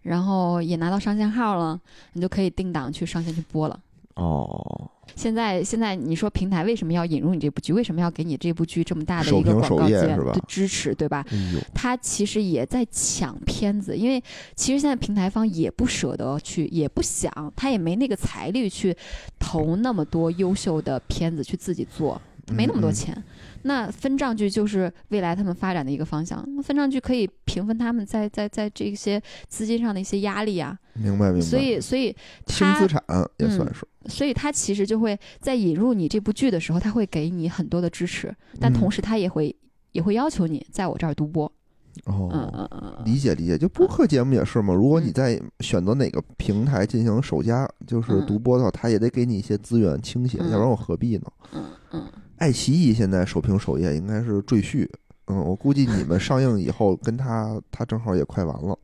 然后也拿到上线号了，你就可以定档去上线去播了。哦，现在现在你说平台为什么要引入你这部剧？为什么要给你这部剧这么大的一个广告资源页是吧对支持，对吧？哎呦，他其实也在抢片子，因为其实现在平台方也不舍得去，也不想，他也没那个财力去投那么多优秀的片子去自己做，没那么多嗯嗯钱。那分账剧就是未来他们发展的一个方向，那分账剧可以平分他们在在在这些资金上的一些压力啊。明白明白。所以所以他轻资产也算嗯是，所以他其实就会在引入你这部剧的时候，他会给你很多的支持，但嗯同时他也会、也会要求你在我这儿独播。嗯哦，嗯嗯嗯，理解理解。就播客节目也是嘛，如果你嗯在选择哪个平台进行首家就是嗯独播的话，他也得给你一些资源倾斜，嗯要不然我何必呢？嗯嗯，爱奇艺现在首屏首页应该是赘婿，嗯，我估计你们上映以后跟他 (laughs) 他正好也快完了，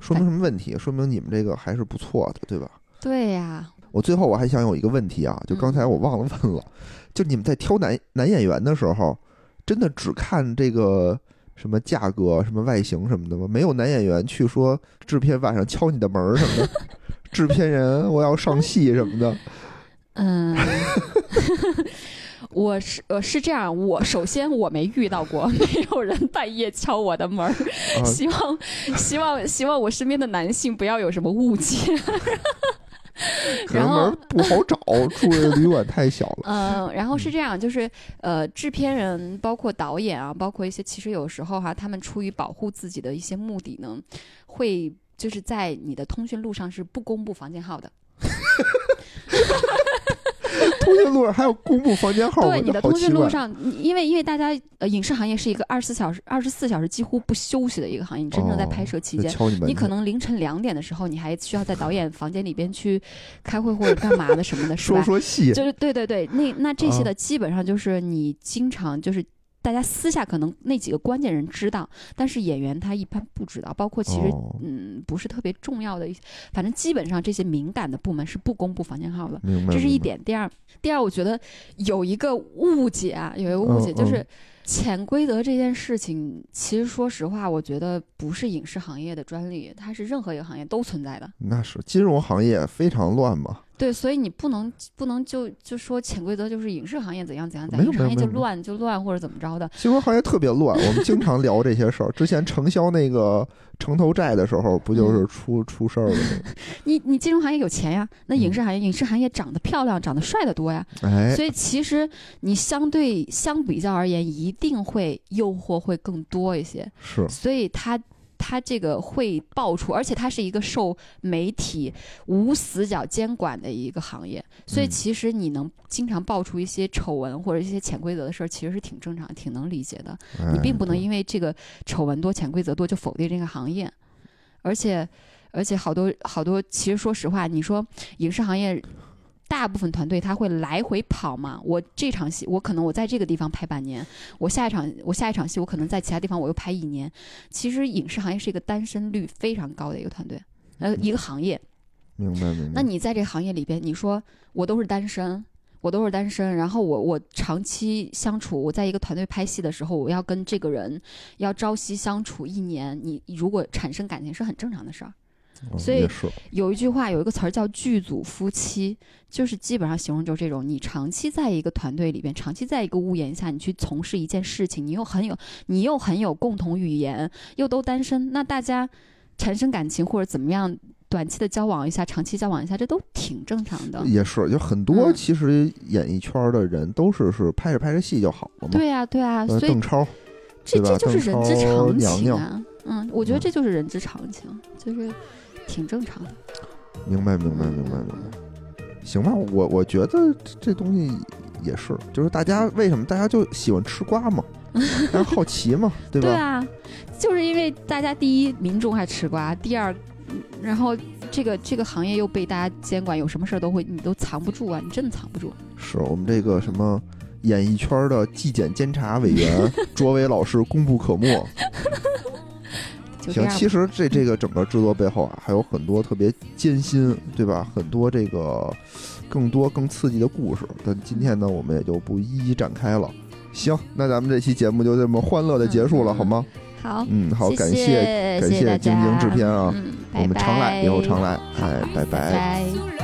说明什么问题？(laughs) 说明你们这个还是不错的，对吧？对呀，我最后我还想有一个问题啊，就刚才我忘了问了，就你们在挑男男演员的时候，真的只看这个什么价格、什么外形什么的吗？没有男演员去说制片晚上敲你的门什么的，(laughs) 制片人我要上戏什么的。嗯，我是呃是这样，我首先我没遇到过，(laughs) 没有人半夜敲我的门儿，啊希望希望希望我身边的男性不要有什么误解。(laughs) 可能门儿不好找，住的旅馆太小了。嗯，然后是这样，就是呃，制片人包括导演啊，包括一些，其实有时候哈、他们出于保护自己的一些目的呢，会就是在你的通讯录上是不公布房间号的。(laughs) 通讯录上还有公布房间号，对，你的通讯录。上，因为因为大家呃，影视行业是一个二十四小时二十四小时几乎不休息的一个行业，你真正在拍摄期间。你，你可能凌晨两点的时候，你还需要在导演房间里边去开会或者干嘛的什么的，(laughs) 是说吧？说戏，就是对对对，那那这些啊的基本上就是你经常就是大家私下可能那几个关键人知道，但是演员他一般不知道，包括其实、哦嗯不是特别重要的一些，反正基本上这些敏感的部门是不公布房间号的。这是一点。第二，第二，我觉得有一个误解啊，有一个误解，嗯就是潜规则这件事情，其实说实话，我觉得不是影视行业的专利，它是任何一个行业都存在的。那是金融行业非常乱嘛，对，所以你不能不能就就说潜规则就是影视行业怎样怎样怎样，影视行业就乱就乱或者怎么着的。金融行业特别乱，我们经常聊这些事儿。之前承销那个城投债的时候，不就是出、出事儿了吗？(laughs) 你你金融行业有钱呀，那影嗯视行业、影视行业长得漂亮、长得帅的多呀，哎，所以其实你相对相比较而言，一定会诱惑会更多一些。是所以它它这个会爆出，而且它是一个受媒体无死角监管的一个行业，所以嗯其实你能经常爆出一些丑闻或者一些潜规则的事儿，其实是挺正常、挺能理解的。你哎并不能因为这个丑闻多、潜规则多就否定这个行业，而且而且好多好多，其实说实话，你说影视行业。大部分团队他会来回跑嘛？我这场戏，我可能我在这个地方拍半年，我下一场我下一场戏，我可能在其他地方我又拍一年。其实影视行业是一个单身率非常高的一个团队，呃，一个行业。明白明白。那你在这个行业里边，你说我都是单身，我都是单身，然后我我长期相处，我在一个团队拍戏的时候，我要跟这个人要朝夕相处一年，你如果产生感情是很正常的事儿。嗯所以有一句话，有一个词儿叫“剧组夫妻”，就是基本上形容就是这种：你长期在一个团队里边，长期在一个屋檐下，你去从事一件事情，你又很有，你又很有共同语言，又都单身，那大家产生感情或者怎么样，短期的交往一下，长期交往一下，这都挺正常的。也是，就很多嗯其实演艺圈的人都是是拍着拍着戏就好了嘛。对呀、对呀、呃，所以邓超这这就是人之常情啊。嗯，我觉得嗯这就是人之常情，就是挺正常的。明白明白明白明白。行吧，我我觉得这这东西也是，就是大家为什么大家就喜欢吃瓜嘛，(laughs) 大家好奇嘛，对吧？对啊，就是因为大家第一民众爱吃瓜，第二，嗯然后这个这个行业又被大家监管，有什么事儿都会你都藏不住啊，你真的藏不住。是我们这个什么演艺圈的纪检监察委员 (laughs) 卓伟老师功不可没。行。其实这这个整个制作背后啊，还有很多特别艰辛，对吧？很多这个更多更刺激的故事，但今天呢，我们也就不一一展开了。行，那咱们这期节目就这么欢乐的结束了，嗯好吗？好，嗯，好，谢感谢谢感谢晶晶制片啊，嗯，我们常来，以后常来，哎，拜拜